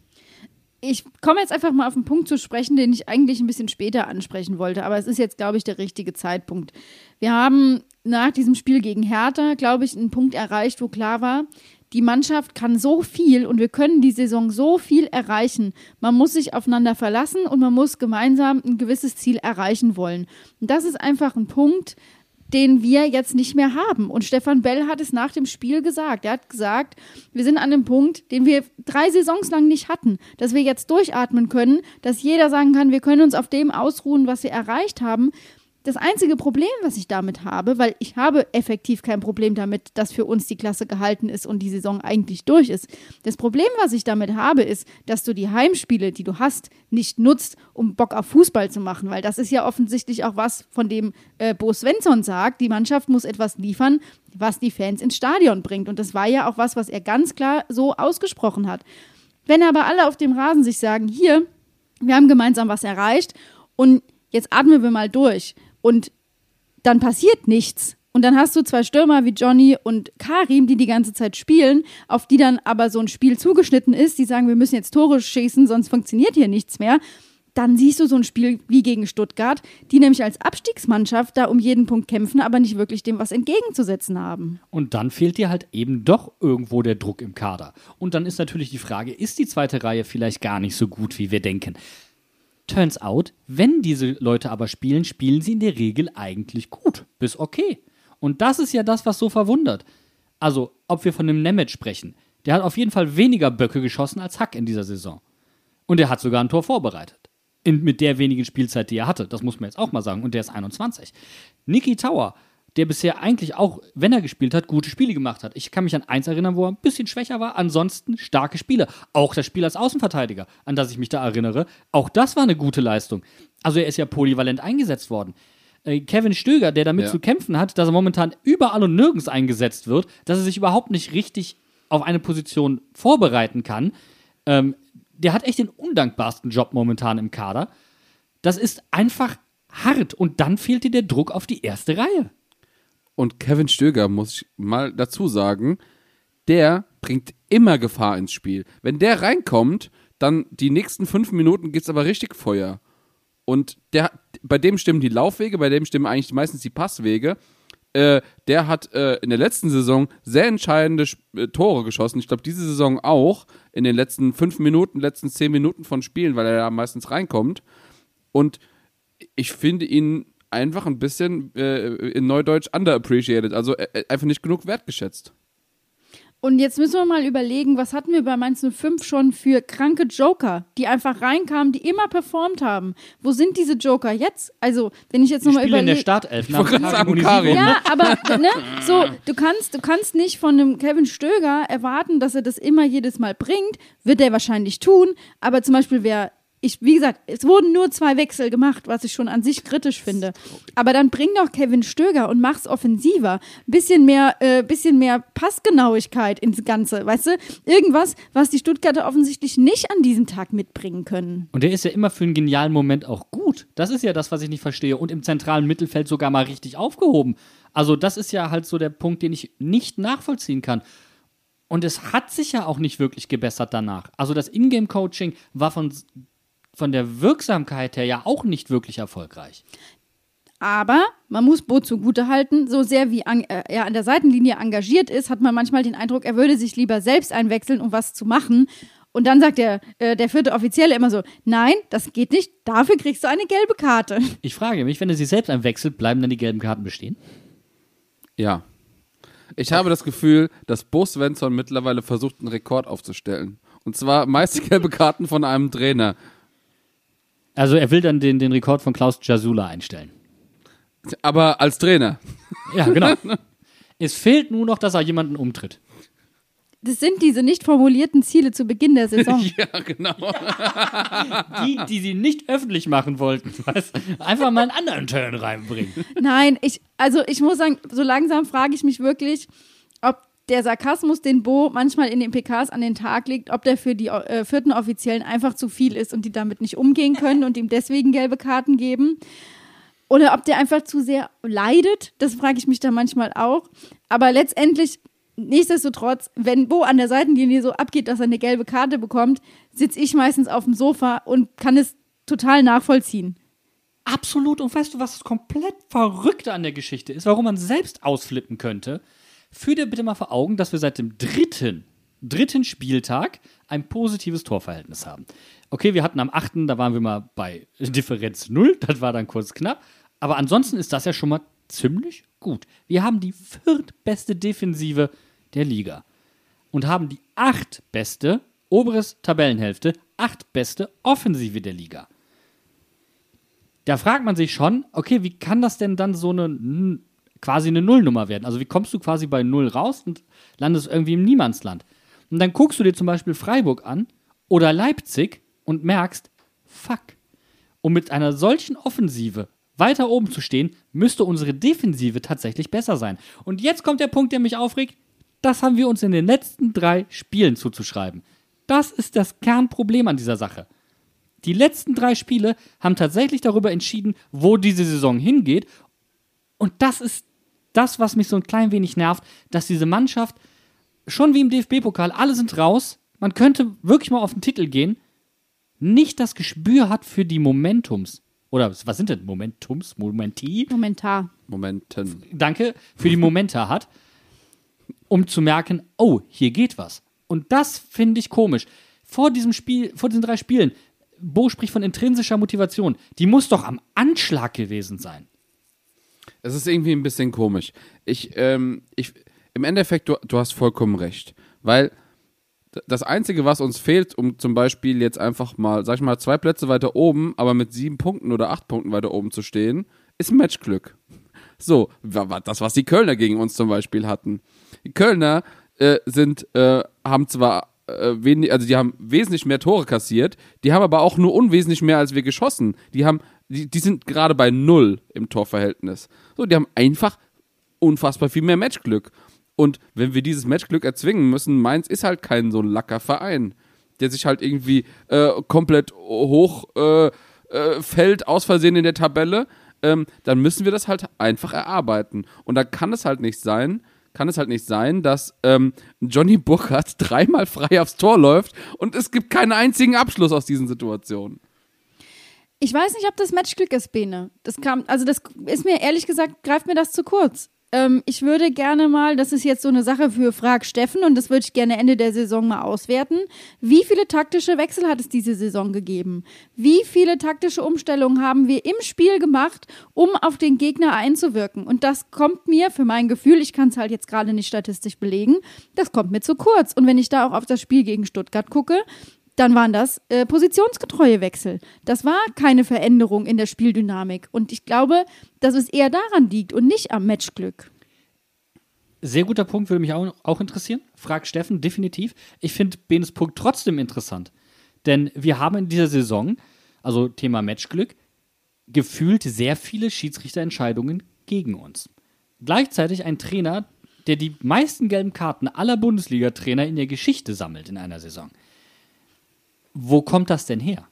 Ich komme jetzt einfach mal auf einen Punkt zu sprechen, den ich eigentlich ein bisschen später ansprechen wollte, aber es ist jetzt, glaube ich, der richtige Zeitpunkt. Wir haben nach diesem Spiel gegen Hertha, glaube ich, einen Punkt erreicht, wo klar war, die Mannschaft kann so viel und wir können die Saison so viel erreichen. Man muss sich aufeinander verlassen und man muss gemeinsam ein gewisses Ziel erreichen wollen. Und das ist einfach ein Punkt, den wir jetzt nicht mehr haben. Und Stefan Bell hat es nach dem Spiel gesagt. Er hat gesagt, wir sind an einem Punkt, den wir drei Saisons lang nicht hatten, dass wir jetzt durchatmen können, dass jeder sagen kann, wir können uns auf dem ausruhen, was wir erreicht haben. Das einzige Problem, was ich damit habe, weil ich habe effektiv kein Problem damit, dass für uns die Klasse gehalten ist und die Saison eigentlich durch ist. Das Problem, was ich damit habe, ist, dass du die Heimspiele, die du hast, nicht nutzt, um Bock auf Fußball zu machen, weil das ist ja offensichtlich auch was, von dem äh, Bo Svensson sagt, die Mannschaft muss etwas liefern, was die Fans ins Stadion bringt. Und das war ja auch was, was er ganz klar so ausgesprochen hat. Wenn aber alle auf dem Rasen sich sagen, hier, wir haben gemeinsam was erreicht und jetzt atmen wir mal durch und dann passiert nichts. Und dann hast du zwei Stürmer wie Johnny und Karim, die die ganze Zeit spielen, auf die dann aber so ein Spiel zugeschnitten ist, die sagen, wir müssen jetzt Tore schießen, sonst funktioniert hier nichts mehr. dann siehst du so ein Spiel wie gegen Stuttgart, die nämlich als Abstiegsmannschaft da um jeden Punkt kämpfen, aber nicht wirklich dem was entgegenzusetzen haben. Und dann fehlt dir halt eben doch irgendwo der Druck im Kader. Und dann ist natürlich die Frage, ist die zweite Reihe vielleicht gar nicht so gut, wie wir denken? Turns out, wenn diese Leute aber spielen, spielen sie in der Regel eigentlich gut, bis okay. Und das ist ja das, was so verwundert. Also, ob wir von einem Nemeth sprechen, der hat auf jeden Fall weniger Böcke geschossen als Hack in dieser Saison. Und er hat sogar ein Tor vorbereitet. In, mit der wenigen Spielzeit, die er hatte. Das muss man jetzt auch mal sagen. Und der ist 21. Niki Tower, der bisher eigentlich auch, wenn er gespielt hat, gute Spiele gemacht hat. Ich kann mich an eins erinnern, wo er ein bisschen schwächer war. Ansonsten starke Spiele. Auch das Spiel als Außenverteidiger, an das ich mich da erinnere. Auch das war eine gute Leistung. Also er ist ja polyvalent eingesetzt worden. Äh, Kevin Stöger, der damit Ja. zu kämpfen hat, dass er momentan überall und nirgends eingesetzt wird, dass er sich überhaupt nicht richtig auf eine Position vorbereiten kann. Ähm, der hat echt den undankbarsten Job momentan im Kader. Das ist einfach hart und dann fehlt dir der Druck auf die erste Reihe. Und Kevin Stöger, muss ich mal dazu sagen, der bringt immer Gefahr ins Spiel. Wenn der reinkommt, dann die nächsten fünf Minuten geht's aber richtig Feuer. Und der, bei dem stimmen die Laufwege, bei dem stimmen eigentlich meistens die Passwege. Äh, der hat äh, in der letzten Saison sehr entscheidende Sch- äh, Tore geschossen. Ich glaube, diese Saison auch in den letzten fünf Minuten, letzten zehn Minuten von Spielen, weil er da meistens reinkommt. Und ich finde ihn einfach ein bisschen äh, in Neudeutsch underappreciated, also äh, einfach nicht genug wertgeschätzt. Und jetzt müssen wir mal überlegen, was hatten wir bei Mainz 05 schon für kranke Joker, die einfach reinkamen, die immer performt haben. Wo sind diese Joker jetzt? Also, wenn ich jetzt nochmal spielen in der überlege. Startelf nach Karin Karin. Ja, aber ne, so, du kannst, du kannst nicht von einem Kevin Stöger erwarten, dass er das immer jedes Mal bringt. Wird er wahrscheinlich tun, aber zum Beispiel wer. Ich, wie gesagt, es wurden nur zwei Wechsel gemacht, was ich schon an sich kritisch finde. Aber dann bring doch Kevin Stöger und mach's offensiver. Bisschen mehr, äh, bisschen mehr Passgenauigkeit ins Ganze, weißt du? Irgendwas, was die Stuttgarter offensichtlich nicht an diesem Tag mitbringen können. Und der ist ja immer für einen genialen Moment auch gut. Das ist ja das, was ich nicht verstehe. Und im zentralen Mittelfeld sogar mal richtig aufgehoben. Also, das ist ja halt so der Punkt, den ich nicht nachvollziehen kann. Und es hat sich ja auch nicht wirklich gebessert danach. Also, das Ingame-Coaching war von, von der Wirksamkeit her ja auch nicht wirklich erfolgreich. Aber man muss Bo zugutehalten, so sehr wie an, äh, er an der Seitenlinie engagiert ist, hat man manchmal den Eindruck, er würde sich lieber selbst einwechseln, um was zu machen. Und dann sagt der, äh, der vierte Offizielle immer so, nein, das geht nicht, dafür kriegst du eine gelbe Karte. Ich frage mich, wenn er sich selbst einwechselt, bleiben dann die gelben Karten bestehen? Ja. Ich habe das Gefühl, dass Bo Svensson mittlerweile versucht, einen Rekord aufzustellen. Und zwar meiste gelbe Karten von einem Trainer. Also, er will dann den, den Rekord von Klaus Jasula einstellen. Aber als Trainer. Ja, genau. es fehlt nur noch, dass er jemanden umtritt. Das sind diese nicht formulierten Ziele zu Beginn der Saison. Ja, genau. Die, die sie nicht öffentlich machen wollten. Was? Einfach mal einen anderen Turn reinbringen. Nein, ich, also ich muss sagen, so langsam frage ich mich wirklich, ob der Sarkasmus, den Bo manchmal in den PKs an den Tag legt, ob der für die äh, vierten Offiziellen einfach zu viel ist und die damit nicht umgehen können und ihm deswegen gelbe Karten geben. Oder ob der einfach zu sehr leidet, das frage ich mich da manchmal auch. Aber letztendlich, nichtsdestotrotz, wenn Bo an der Seitenlinie so abgeht, dass er eine gelbe Karte bekommt, sitze ich meistens auf dem Sofa und kann es total nachvollziehen. Absolut. Und weißt du, was das komplett Verrückte an der Geschichte ist? Warum man selbst ausflippen könnte? Führ dir bitte mal vor Augen, dass wir seit dem dritten, dritten Spieltag ein positives Torverhältnis haben. Okay, wir hatten am achten, da waren wir mal bei Differenz 0, das war dann kurz knapp. Aber ansonsten ist das ja schon mal ziemlich gut. Wir haben die viertbeste Defensive der Liga und haben die achtbeste, oberes Tabellenhälfte, achtbeste Offensive der Liga da fragt man sich schon, okay, wie kann das denn dann so eine quasi eine Nullnummer werden? Also wie kommst du quasi bei Null raus und landest irgendwie im Niemandsland? Und dann guckst du dir zum Beispiel Freiburg an oder Leipzig und merkst, fuck, um mit einer solchen Offensive weiter oben zu stehen, müsste unsere Defensive tatsächlich besser sein. Und jetzt kommt der Punkt, der mich aufregt. Das haben wir uns in den letzten drei Spielen zuzuschreiben. Das ist das Kernproblem an dieser Sache. Die letzten drei Spiele haben tatsächlich darüber entschieden, wo diese Saison hingeht. Und das ist das, was mich so ein klein wenig nervt, dass diese Mannschaft, schon wie im DFB-Pokal, alle sind raus. Man könnte wirklich mal auf den Titel gehen. nicht das Gespür hat für die Momentums. Oder was sind denn Momentums? Momenti? Momentar. Momenten. danke, für die Momente hat, um zu merken, oh, hier geht was. Und das finde ich komisch. Vor diesem Spiel, vor diesen drei Spielen, Bo spricht von intrinsischer Motivation. Die muss doch am Anschlag gewesen sein. Es ist irgendwie ein bisschen komisch. Ich, ähm, ich, im Endeffekt, du, du hast vollkommen recht. Weil das Einzige, was uns fehlt, um zum Beispiel jetzt einfach mal, sag ich mal, zwei Plätze weiter oben, aber mit sieben Punkten oder acht Punkten weiter oben zu stehen, ist Matchglück. So, das, was die Kölner gegen uns zum Beispiel hatten. Die Kölner äh, sind, äh, haben zwar äh, wenig, also die haben wesentlich mehr Tore kassiert, die haben aber auch nur unwesentlich mehr als wir geschossen. Die haben, die, die sind gerade bei null im Torverhältnis. So, die haben einfach unfassbar viel mehr Matchglück. Und wenn wir dieses Matchglück erzwingen müssen, Mainz ist halt kein so lacker Verein, der sich halt irgendwie äh, komplett hoch äh, äh, fällt, aus Versehen in der Tabelle, ähm, dann müssen wir das halt einfach erarbeiten. Und da kann es halt nicht sein, kann es halt nicht sein, dass ähm, Johnny Burkhardt dreimal frei aufs Tor läuft und es gibt keinen einzigen Abschluss aus diesen Situationen. Ich weiß nicht, ob das Matchglück ist, Bene. Das kam, also das ist mir ehrlich gesagt, greift mir das zu kurz. Ähm, ich würde gerne mal, das ist jetzt so eine Sache für Frag Steffen und das würde ich gerne Ende der Saison mal auswerten. Wie viele taktische Wechsel hat es diese Saison gegeben? Wie viele taktische Umstellungen haben wir im Spiel gemacht, um auf den Gegner einzuwirken? Und das kommt mir für mein Gefühl, ich kann es halt jetzt gerade nicht statistisch belegen, das kommt mir zu kurz. Und wenn ich da auch auf das Spiel gegen Stuttgart gucke, dann waren das äh, positionsgetreue Wechsel. Das war keine Veränderung in der Spieldynamik. Und ich glaube, dass es eher daran liegt und nicht am Matchglück. Sehr guter Punkt, würde mich auch, auch interessieren. Frag Steffen, definitiv. Ich finde Benes Punkt trotzdem interessant. Denn wir haben in dieser Saison, also Thema Matchglück, gefühlt sehr viele Schiedsrichterentscheidungen gegen uns. Gleichzeitig ein Trainer, der die meisten gelben Karten aller Bundesliga-Trainer in der Geschichte sammelt in einer Saison. Wo kommt das denn her?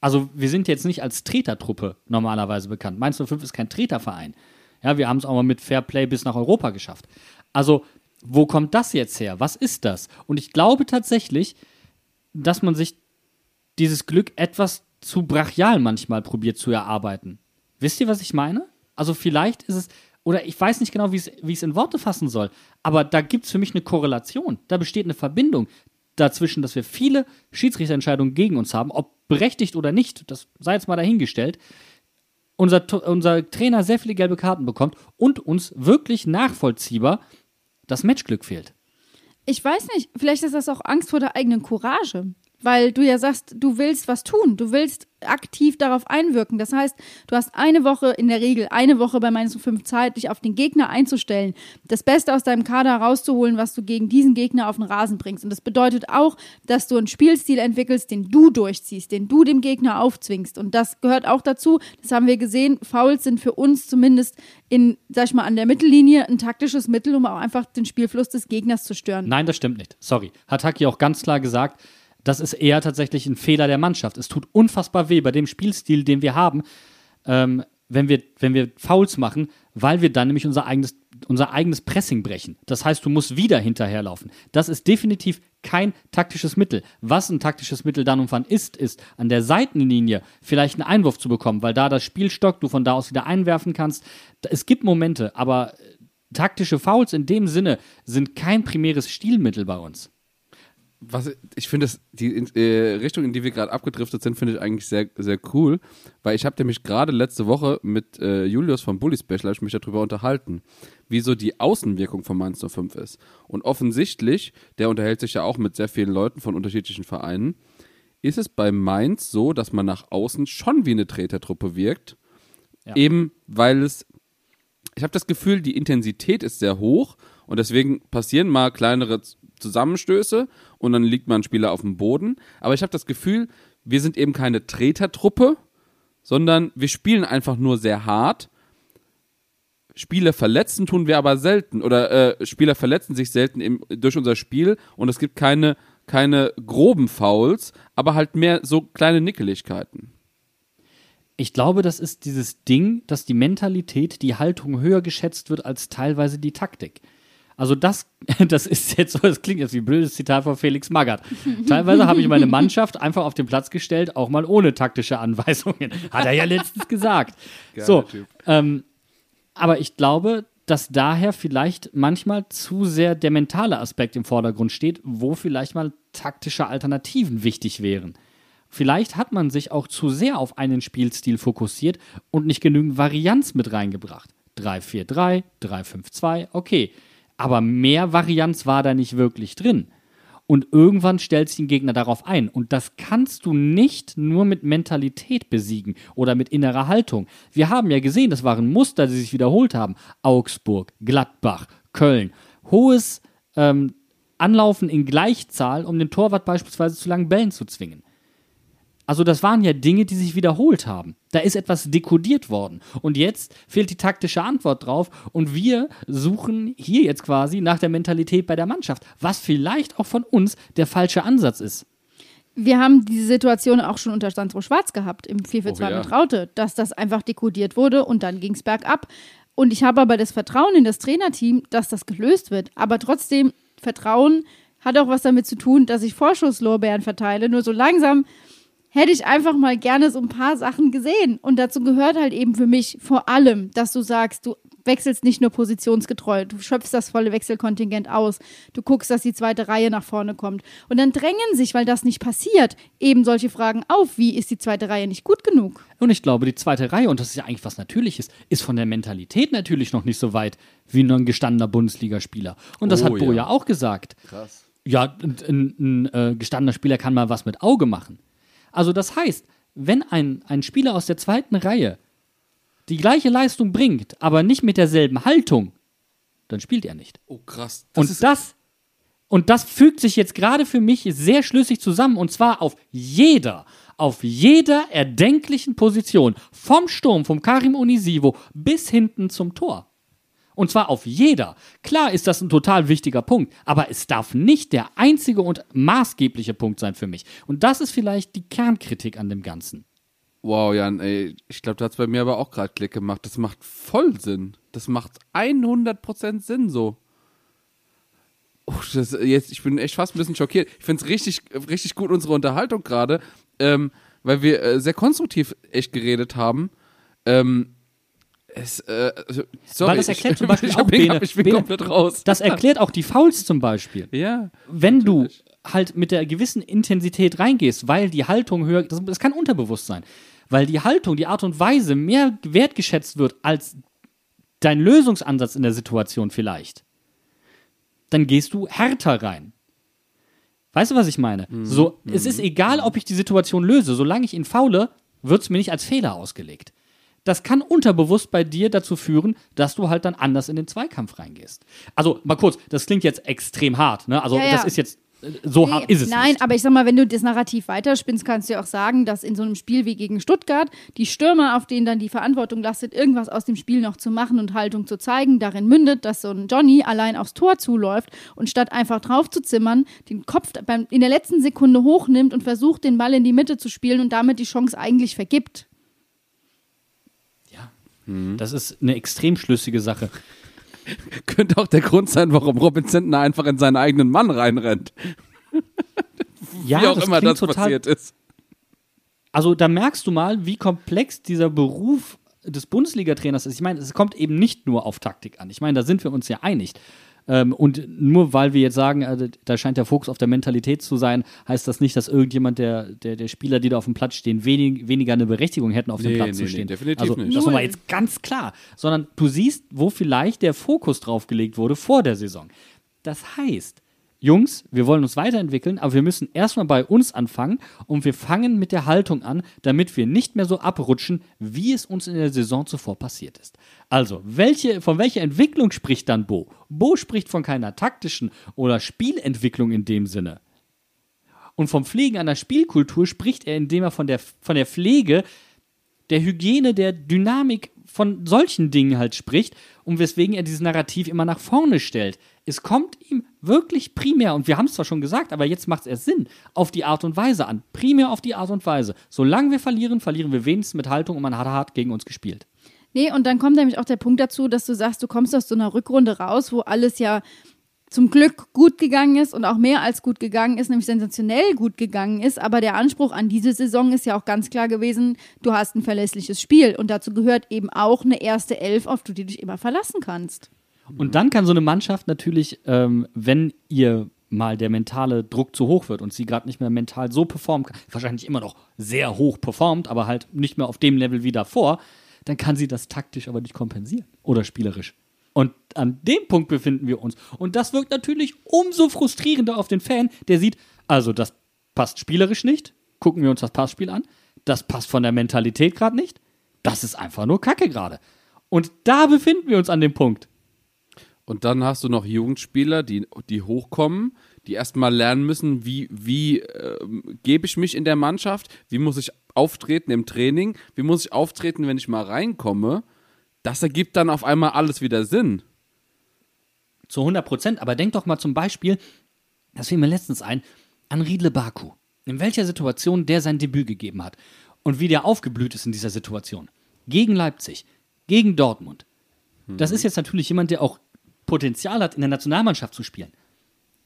Also, wir sind jetzt nicht als Tretertruppe normalerweise bekannt. Mainz 05 ist kein Treterverein. Ja, wir haben es auch mal mit Fair Play bis nach Europa geschafft. Also, wo kommt das jetzt her? Was ist das? Und ich glaube tatsächlich, dass man sich dieses Glück etwas zu brachial manchmal probiert zu erarbeiten. Wisst ihr, was ich meine? Also vielleicht ist es, oder ich weiß nicht genau, wie ich es in Worte fassen soll, aber da gibt es für mich eine Korrelation. Da besteht eine Verbindung dazwischen, dass wir viele Schiedsrichterentscheidungen gegen uns haben, ob berechtigt oder nicht, das sei jetzt mal dahingestellt, unser, unser Trainer sehr viele gelbe Karten bekommt und uns wirklich nachvollziehbar das Matchglück fehlt. Ich weiß nicht, vielleicht ist das auch Angst vor der eigenen Courage. Weil du ja sagst, du willst was tun, du willst aktiv darauf einwirken. Das heißt, du hast eine Woche, in der Regel eine Woche bei Mainz 05 Zeit, dich auf den Gegner einzustellen, das Beste aus deinem Kader rauszuholen, was du gegen diesen Gegner auf den Rasen bringst. Und das bedeutet auch, dass du einen Spielstil entwickelst, den du durchziehst, den du dem Gegner aufzwingst. Und das gehört auch dazu, das haben wir gesehen, Fouls sind für uns zumindest in, sag ich mal, an der Mittellinie ein taktisches Mittel, um auch einfach den Spielfluss des Gegners zu stören. Nein, das stimmt nicht. Sorry. Hat Haki auch ganz klar gesagt, das ist eher tatsächlich ein Fehler der Mannschaft. Es tut unfassbar weh bei dem Spielstil, den wir haben, ähm, wenn, wir, wenn wir Fouls machen, weil wir dann nämlich unser eigenes, unser eigenes Pressing brechen. Das heißt, du musst wieder hinterherlaufen. Das ist definitiv kein taktisches Mittel. Was ein taktisches Mittel dann und wann ist, ist, an der Seitenlinie vielleicht einen Einwurf zu bekommen, weil da das Spiel stockt, du von da aus wieder einwerfen kannst. Es gibt Momente, aber taktische Fouls in dem Sinne sind kein primäres Stilmittel bei uns. Was ich finde, die äh, Richtung, in die wir gerade abgedriftet sind, finde ich eigentlich sehr, sehr cool, weil ich habe nämlich gerade letzte Woche mit äh, Julius vom Bully Special mich darüber unterhalten, wie so die Außenwirkung von Mainz 05 ist. Und offensichtlich, der unterhält sich ja auch mit sehr vielen Leuten von unterschiedlichen Vereinen, ist es bei Mainz so, dass man nach außen schon wie eine Tretertruppe wirkt, Ja. eben weil es ich habe das Gefühl, die Intensität ist sehr hoch und deswegen passieren mal kleinere Zusammenstöße und dann liegt mal ein Spieler auf dem Boden. Aber ich habe das Gefühl, wir sind eben keine Tretertruppe, sondern wir spielen einfach nur sehr hart. Spieler verletzen tun wir aber selten oder äh, Spieler verletzen sich selten im, durch unser Spiel und es gibt keine, keine groben Fouls, aber halt mehr so kleine Nickeligkeiten. Ich glaube, das ist dieses Ding, dass die Mentalität, die Haltung höher geschätzt wird als teilweise die Taktik. Also das, das ist jetzt so, das klingt jetzt wie ein blödes Zitat von Felix Magath. Teilweise habe ich meine Mannschaft einfach auf den Platz gestellt, auch mal ohne taktische Anweisungen. Hat er ja letztens gesagt. so, Typ. ähm, aber ich glaube, dass daher vielleicht manchmal zu sehr der mentale Aspekt im Vordergrund steht, wo vielleicht mal taktische Alternativen wichtig wären. Vielleicht hat man sich auch zu sehr auf einen Spielstil fokussiert und nicht genügend Varianz mit reingebracht. 3-4-3, 3-5-2, okay. Aber mehr Varianz war da nicht wirklich drin. Und irgendwann stellst du den Gegner darauf ein. Und das kannst du nicht nur mit Mentalität besiegen oder mit innerer Haltung. Wir haben ja gesehen, das waren Muster, die sich wiederholt haben. Augsburg, Gladbach, Köln. Hohes ähm, Anlaufen in Gleichzahl, um den Torwart beispielsweise zu langen Bällen zu zwingen. Also das waren ja Dinge, die sich wiederholt haben. Da ist etwas dekodiert worden. Und jetzt fehlt die taktische Antwort drauf. Und wir suchen hier jetzt quasi nach der Mentalität bei der Mannschaft, was vielleicht auch von uns der falsche Ansatz ist. Wir haben diese Situation auch schon unter Sandro Schwarz gehabt im 442 Oh ja. mit Raute, dass das einfach dekodiert wurde und dann ging es bergab. Und ich habe aber das Vertrauen in das Trainerteam, dass das gelöst wird. Aber trotzdem, Vertrauen hat auch was damit zu tun, dass ich Vorschusslorbeeren verteile. Nur so langsam hätte ich einfach mal gerne so ein paar Sachen gesehen. Und dazu gehört halt eben für mich vor allem, dass du sagst, du wechselst nicht nur positionsgetreu, du schöpfst das volle Wechselkontingent aus, du guckst, dass die zweite Reihe nach vorne kommt. Und dann drängen sich, weil das nicht passiert, eben solche Fragen auf, wie ist die zweite Reihe nicht gut genug? Und ich glaube, die zweite Reihe, und das ist ja eigentlich was Natürliches, ist von der Mentalität natürlich noch nicht so weit wie ein gestandener Bundesligaspieler. Und das Oh, hat Bo ja. ja auch gesagt. Krass. Ja, ein, ein, ein äh, gestandener Spieler kann mal was mit Auge machen. Also das heißt, wenn ein, ein Spieler aus der zweiten Reihe die gleiche Leistung bringt, aber nicht mit derselben Haltung, dann spielt er nicht. Oh, krass. und das und das fügt sich jetzt gerade für mich sehr schlüssig zusammen und zwar auf jeder, auf jeder erdenklichen Position, vom Sturm, vom Karim Unisivo bis hinten zum Tor. Und zwar auf jeder. Klar ist das ein total wichtiger Punkt, aber es darf nicht der einzige und maßgebliche Punkt sein für mich. Und das ist vielleicht die Kernkritik an dem Ganzen. Wow, Jan, ey, ich glaube, hat es bei mir aber auch gerade Klick gemacht. Das macht voll Sinn. Das macht 100% Sinn so. Oh, das, jetzt, ich bin echt fast ein bisschen schockiert. Ich finde es richtig, richtig gut, unsere Unterhaltung gerade, ähm, weil wir äh, sehr konstruktiv echt geredet haben. Ähm, es, äh, also, sorry, Weil das erklärt ich, zum Beispiel ich, auch bin, Bene- ich bin Bene- komplett raus. Das erklärt auch die Fouls zum Beispiel. ja. wenn du halt mit der gewissen Intensität reingehst, weil die Haltung höher, das, das kann unterbewusst sein, weil die Haltung, die Art und Weise mehr wertgeschätzt wird als dein Lösungsansatz in der Situation vielleicht, dann gehst du härter rein. Weißt du, was ich meine? So, es ist egal, ob ich die Situation löse, solange ich ihn faule, wird es mir nicht als Fehler ausgelegt. Das kann unterbewusst bei dir dazu führen, dass du halt dann anders in den Zweikampf reingehst. Also mal kurz, das klingt jetzt extrem hart, ne? Also Ja, ja. das ist jetzt äh, so Nee, hart ist es Nein, nicht. aber ich sag mal, wenn du das Narrativ weiterspinnst, kannst du ja auch sagen, dass in so einem Spiel wie gegen Stuttgart die Stürmer, auf denen dann die Verantwortung lastet, irgendwas aus dem Spiel noch zu machen und Haltung zu zeigen, darin mündet, dass so ein Johnny allein aufs Tor zuläuft und statt einfach drauf zu zimmern, den Kopf in der letzten Sekunde hochnimmt und versucht, den Ball in die Mitte zu spielen und damit die Chance eigentlich vergibt. Das ist eine extrem schlüssige Sache. Könnte auch der Grund sein, warum Robin Zentner einfach in seinen eigenen Mann reinrennt. Ja, Wie auch das immer das total passiert ist. Also da merkst du mal, wie komplex dieser Beruf des Bundesliga-Trainers ist. Ich meine, es kommt eben nicht nur auf Taktik an. Ich meine, da sind wir uns ja einig. Ähm, und nur weil wir jetzt sagen, äh, da scheint der Fokus auf der Mentalität zu sein, heißt das nicht, dass irgendjemand der, der, der Spieler, die da auf dem Platz stehen, wenig, weniger eine Berechtigung hätten, auf dem Nee, Platz nee, zu nee, stehen. definitiv also, nicht. Das war jetzt ganz klar. Sondern du siehst, wo vielleicht der Fokus drauf gelegt wurde vor der Saison. Das heißt, Jungs, wir wollen uns weiterentwickeln, aber wir müssen erstmal bei uns anfangen und wir fangen mit der Haltung an, damit wir nicht mehr so abrutschen, wie es uns in der Saison zuvor passiert ist. Also, welche, von welcher Entwicklung spricht dann Bo? Bo spricht von keiner taktischen oder Spielentwicklung in dem Sinne. Und vom Pflegen einer Spielkultur spricht er, indem er von der, von der Pflege der Hygiene, der Dynamik von solchen Dingen halt spricht und weswegen er dieses Narrativ immer nach vorne stellt. Es kommt ihm wirklich primär, und wir haben es zwar schon gesagt, aber jetzt macht es erst Sinn, auf die Art und Weise an. Primär auf die Art und Weise. Solange wir verlieren, verlieren wir wenigstens mit Haltung und man hat hart gegen uns gespielt. Nee, und dann kommt nämlich auch der Punkt dazu, dass du sagst, du kommst aus so einer Rückrunde raus, wo alles ja zum Glück gut gegangen ist und auch mehr als gut gegangen ist, nämlich sensationell gut gegangen ist. Aber der Anspruch an diese Saison ist ja auch ganz klar gewesen, du hast ein verlässliches Spiel. Und dazu gehört eben auch eine erste Elf, auf die du dich immer verlassen kannst. Und dann kann so eine Mannschaft natürlich, ähm, wenn ihr mal der mentale Druck zu hoch wird und sie gerade nicht mehr mental so performt, wahrscheinlich immer noch sehr hoch performt, aber halt nicht mehr auf dem Level wie davor, dann kann sie das taktisch aber nicht kompensieren oder spielerisch. Und an dem Punkt befinden wir uns. Und das wirkt natürlich umso frustrierender auf den Fan, der sieht, also das passt spielerisch nicht. Gucken wir uns das Passspiel an. Das passt von der Mentalität gerade nicht. Das ist einfach nur Kacke gerade. Und da befinden wir uns an dem Punkt. Und dann hast du noch Jugendspieler, die, die hochkommen, die erstmal lernen müssen, wie, wie äh, gebe ich mich in der Mannschaft, wie muss ich auftreten im Training, wie muss ich auftreten, wenn ich mal reinkomme. Das ergibt dann auf einmal alles wieder Sinn. Zu 100 Prozent. Aber denk doch mal zum Beispiel, das fiel mir letztens ein, an Riedle Baku. In welcher Situation der sein Debüt gegeben hat. Und wie der aufgeblüht ist in dieser Situation. Gegen Leipzig, gegen Dortmund. Das ist jetzt natürlich jemand, der auch Potenzial hat, in der Nationalmannschaft zu spielen.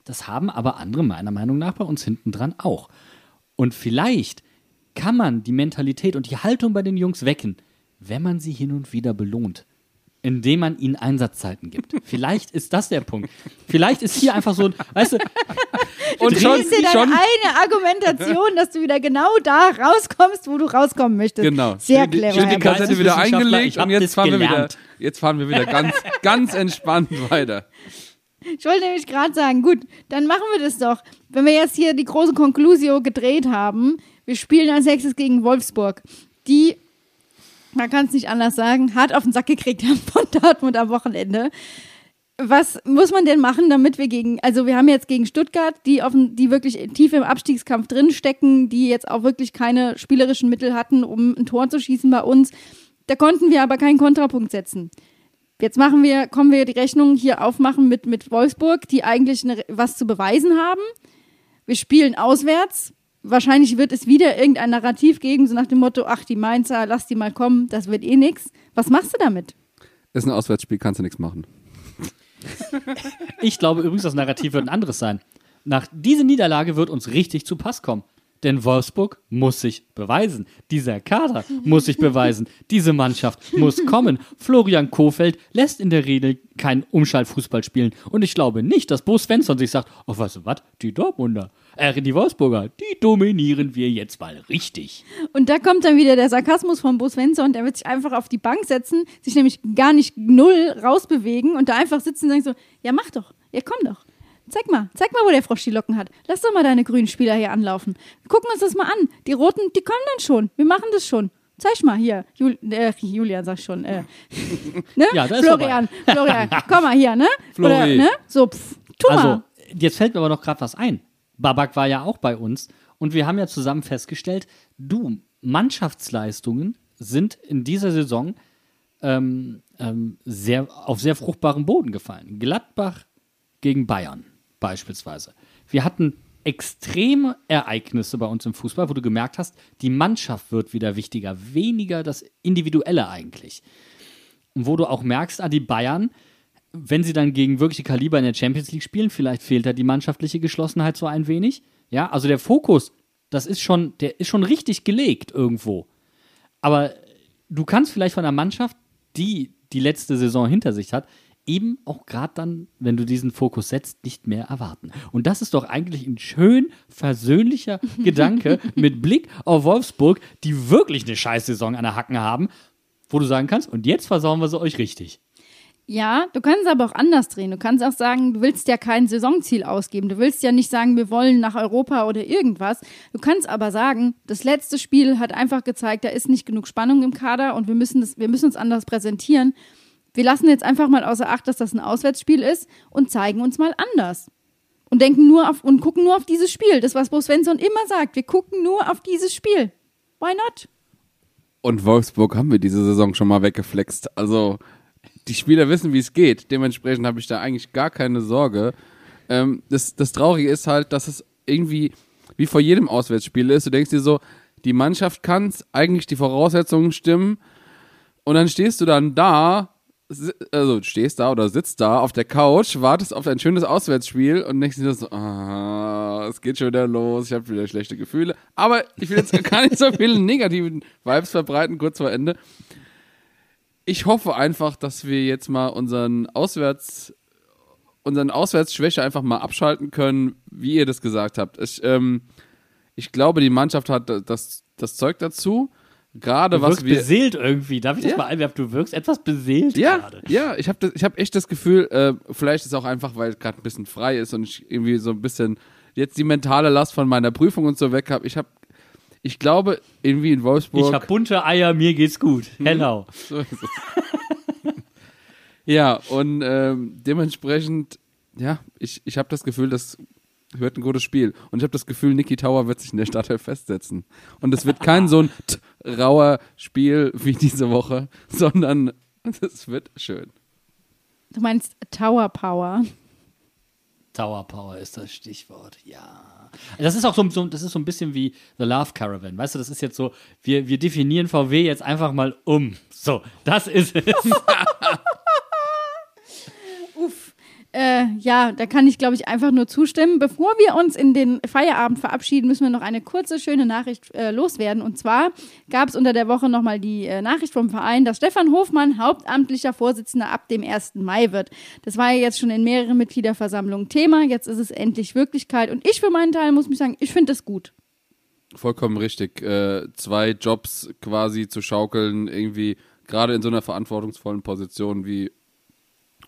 Das haben aber andere meiner Meinung nach bei uns hinten dran auch. Und vielleicht kann man die Mentalität und die Haltung bei den Jungs wecken, wenn man sie hin und wieder belohnt. Indem man ihnen Einsatzzeiten gibt. Vielleicht ist das der Punkt. Vielleicht ist hier einfach so ein, weißt du, Und Du schon, gibst dir deine schon eine Argumentation, dass du wieder genau da rauskommst, wo du rauskommen möchtest. genau. Sehr clever. Schön die Kassette wieder eingelegt und jetzt fahren wir wieder, jetzt fahren wir wieder ganz, ganz entspannt weiter. Ich wollte nämlich gerade sagen, gut, dann machen wir das doch. Wenn wir jetzt hier die große Conclusio gedreht haben, wir spielen als nächstes gegen Wolfsburg, die, man kann es nicht anders sagen, hart auf den Sack gekriegt haben von Dortmund am Wochenende. Was muss man denn machen, damit wir gegen, also wir haben jetzt gegen Stuttgart, die, auf, die wirklich tief im Abstiegskampf drinstecken, die jetzt auch wirklich keine spielerischen Mittel hatten, um ein Tor zu schießen bei uns. Da konnten wir aber keinen Kontrapunkt setzen. Jetzt machen wir, kommen wir die Rechnung hier aufmachen mit, mit Wolfsburg, die eigentlich eine, was zu beweisen haben. Wir spielen auswärts. Wahrscheinlich wird es wieder irgendein Narrativ geben, so nach dem Motto, ach, die Mainzer, lass die mal kommen, das wird eh nix. Was machst du damit? Ist ein Auswärtsspiel, kannst du nichts machen. Ich glaube übrigens, das Narrativ wird ein anderes sein. Nach dieser Niederlage wird uns richtig zu Pass kommen. Denn Wolfsburg muss sich beweisen. Dieser Kader muss sich beweisen. Diese Mannschaft muss kommen. Florian Kofeld lässt in der Regel keinen Umschaltfußball spielen. Und ich glaube nicht, dass Bo Svensson sich sagt, oh, weißt was, die Dortmunder, äh, die Wolfsburger, die dominieren wir jetzt mal richtig. Und da kommt dann wieder der Sarkasmus von Bo Svensson, der wird sich einfach auf die Bank setzen, sich nämlich gar nicht null rausbewegen und da einfach sitzen und sagen so, ja mach doch, ja komm doch. Zeig mal, zeig mal, wo der Frosch die Locken hat. Lass doch mal deine grünen Spieler hier anlaufen. Wir gucken uns das mal an. Die Roten, die kommen dann schon. Wir machen das schon. Zeig mal hier. Jul äh, Julian sag ich schon. Äh. ne? Ja, Florian, Florian, komm mal hier, ne? Oder, Flori. ne? So, pff, tu Also, mal. jetzt fällt mir aber noch gerade was ein. Babak war ja auch bei uns und wir haben ja zusammen festgestellt, du, Mannschaftsleistungen sind in dieser Saison ähm, ähm, sehr, auf sehr fruchtbaren Boden gefallen. Gladbach gegen Bayern beispielsweise. Wir hatten extreme Ereignisse bei uns im Fußball, wo du gemerkt hast, die Mannschaft wird wieder wichtiger, weniger das Individuelle eigentlich. Und wo du auch merkst, ah, die Bayern, wenn sie dann gegen wirkliche Kaliber in der Champions League spielen, vielleicht fehlt da die mannschaftliche Geschlossenheit so ein wenig. Ja, also der Fokus, das ist schon, der ist schon richtig gelegt irgendwo. Aber du kannst vielleicht von einer Mannschaft, die die letzte Saison hinter sich hat, eben auch gerade dann, wenn du diesen Fokus setzt, nicht mehr erwarten. Und das ist doch eigentlich ein schön versöhnlicher Gedanke mit Blick auf Wolfsburg, die wirklich eine Scheißsaison an der Hacken haben, wo du sagen kannst, und jetzt versauen wir sie euch richtig. Ja, du kannst es aber auch anders drehen. Du kannst auch sagen, du willst ja kein Saisonziel ausgeben. Du willst ja nicht sagen, wir wollen nach Europa oder irgendwas. Du kannst aber sagen, das letzte Spiel hat einfach gezeigt, da ist nicht genug Spannung im Kader und wir müssen, das, wir müssen uns anders präsentieren. Wir lassen jetzt einfach mal außer Acht, dass das ein Auswärtsspiel ist und zeigen uns mal anders. Und denken nur auf und gucken nur auf dieses Spiel. Das, was Bo Svensson immer sagt. Wir gucken nur auf dieses Spiel. Why not? Und Wolfsburg haben wir diese Saison schon mal weggeflext. Also die Spieler wissen, wie es geht. Dementsprechend habe ich da eigentlich gar keine Sorge. Ähm, das, das Traurige ist halt, dass es irgendwie wie vor jedem Auswärtsspiel ist. Du denkst dir so, die Mannschaft kann es, eigentlich die Voraussetzungen stimmen. Und dann stehst du dann da, also stehst da oder sitzt da auf der Couch, wartest auf ein schönes Auswärtsspiel und denkst dir so, ah, es geht schon wieder los, ich habe wieder schlechte Gefühle. Aber ich will jetzt gar nicht so viele negativen Vibes verbreiten, kurz vor Ende. Ich hoffe einfach, dass wir jetzt mal unseren Auswärts, unseren Auswärtsschwäche einfach mal abschalten können, wie ihr das gesagt habt. Ich, ähm, ich glaube, die Mannschaft hat das, das Zeug dazu. Gerade was wirkst wir. beseelt irgendwie. Darf ich das Ja. mal einwerfen? Du wirkst etwas beseelt Ja, gerade. ja, ich habe ich hab echt das Gefühl, äh, vielleicht ist es auch einfach, weil gerade ein bisschen frei ist und ich irgendwie so ein bisschen jetzt die mentale Last von meiner Prüfung und so weg habe. Ich habe, ich glaube, irgendwie in Wolfsburg. Ich hab bunte Eier, mir geht's gut. Hello. so ist es. ja, und ähm, dementsprechend, ja, ich, ich habe das Gefühl, das wird ein gutes Spiel. Und ich habe das Gefühl, Niki Tower wird sich in der Startelf festsetzen. Und es wird kein so ein t- rauer Spiel wie diese Woche, sondern es wird schön. Du meinst Tower Power. Tower Power ist das Stichwort, ja. Das ist auch so, so, das ist so ein bisschen wie The Love Caravan. Weißt du, das ist jetzt so, wir, wir definieren VW jetzt einfach mal um. So, das ist es. Äh, ja, da kann ich, glaube ich, einfach nur zustimmen. Bevor wir uns in den Feierabend verabschieden, müssen wir noch eine kurze, schöne Nachricht äh, loswerden. Und zwar gab es unter der Woche nochmal die äh, Nachricht vom Verein, dass Stefan Hofmann hauptamtlicher Vorsitzender ab dem 1. Mai wird. Das war ja jetzt schon in mehreren Mitgliederversammlungen Thema. Jetzt ist es endlich Wirklichkeit. Und ich für meinen Teil muss mich sagen, ich finde das gut. Vollkommen richtig. Äh, zwei Jobs quasi zu schaukeln, irgendwie gerade in so einer verantwortungsvollen Position wie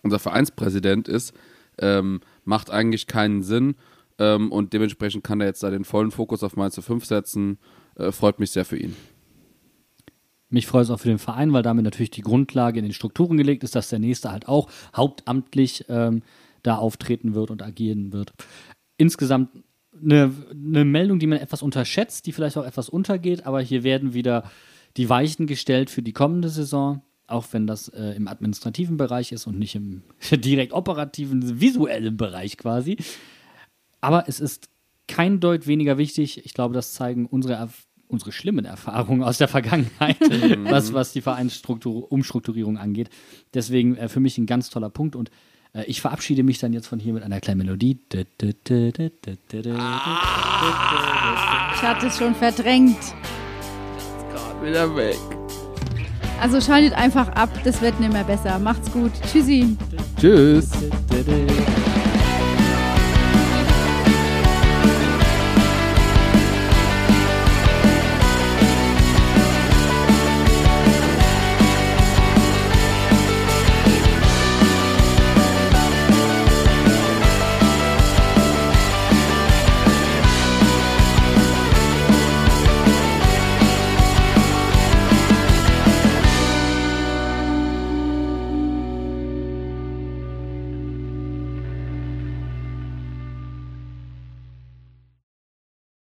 unser Vereinspräsident ist, ähm, macht eigentlich keinen Sinn. Ähm, und dementsprechend kann er jetzt da den vollen Fokus auf Mainz 5 setzen. Äh, freut mich sehr für ihn. Mich freut es auch für den Verein, weil damit natürlich die Grundlage in den Strukturen gelegt ist, dass der nächste halt auch hauptamtlich ähm, da auftreten wird und agieren wird. Insgesamt eine, eine Meldung, die man etwas unterschätzt, die vielleicht auch etwas untergeht, aber hier werden wieder die Weichen gestellt für die kommende Saison, auch wenn das äh, im administrativen Bereich ist und nicht im direkt operativen, visuellen Bereich quasi. Aber es ist kein Deut weniger wichtig. Ich glaube, das zeigen unsere, unsere schlimmen Erfahrungen aus der Vergangenheit, was, was die Vereinsumstrukturierung angeht. Deswegen äh, für mich ein ganz toller Punkt und äh, ich verabschiede mich dann jetzt von hier mit einer kleinen Melodie. Ich hatte es schon verdrängt. Wieder weg. Also schaltet einfach ab, das wird nicht mehr besser. Macht's gut. Tschüssi. Tschüss.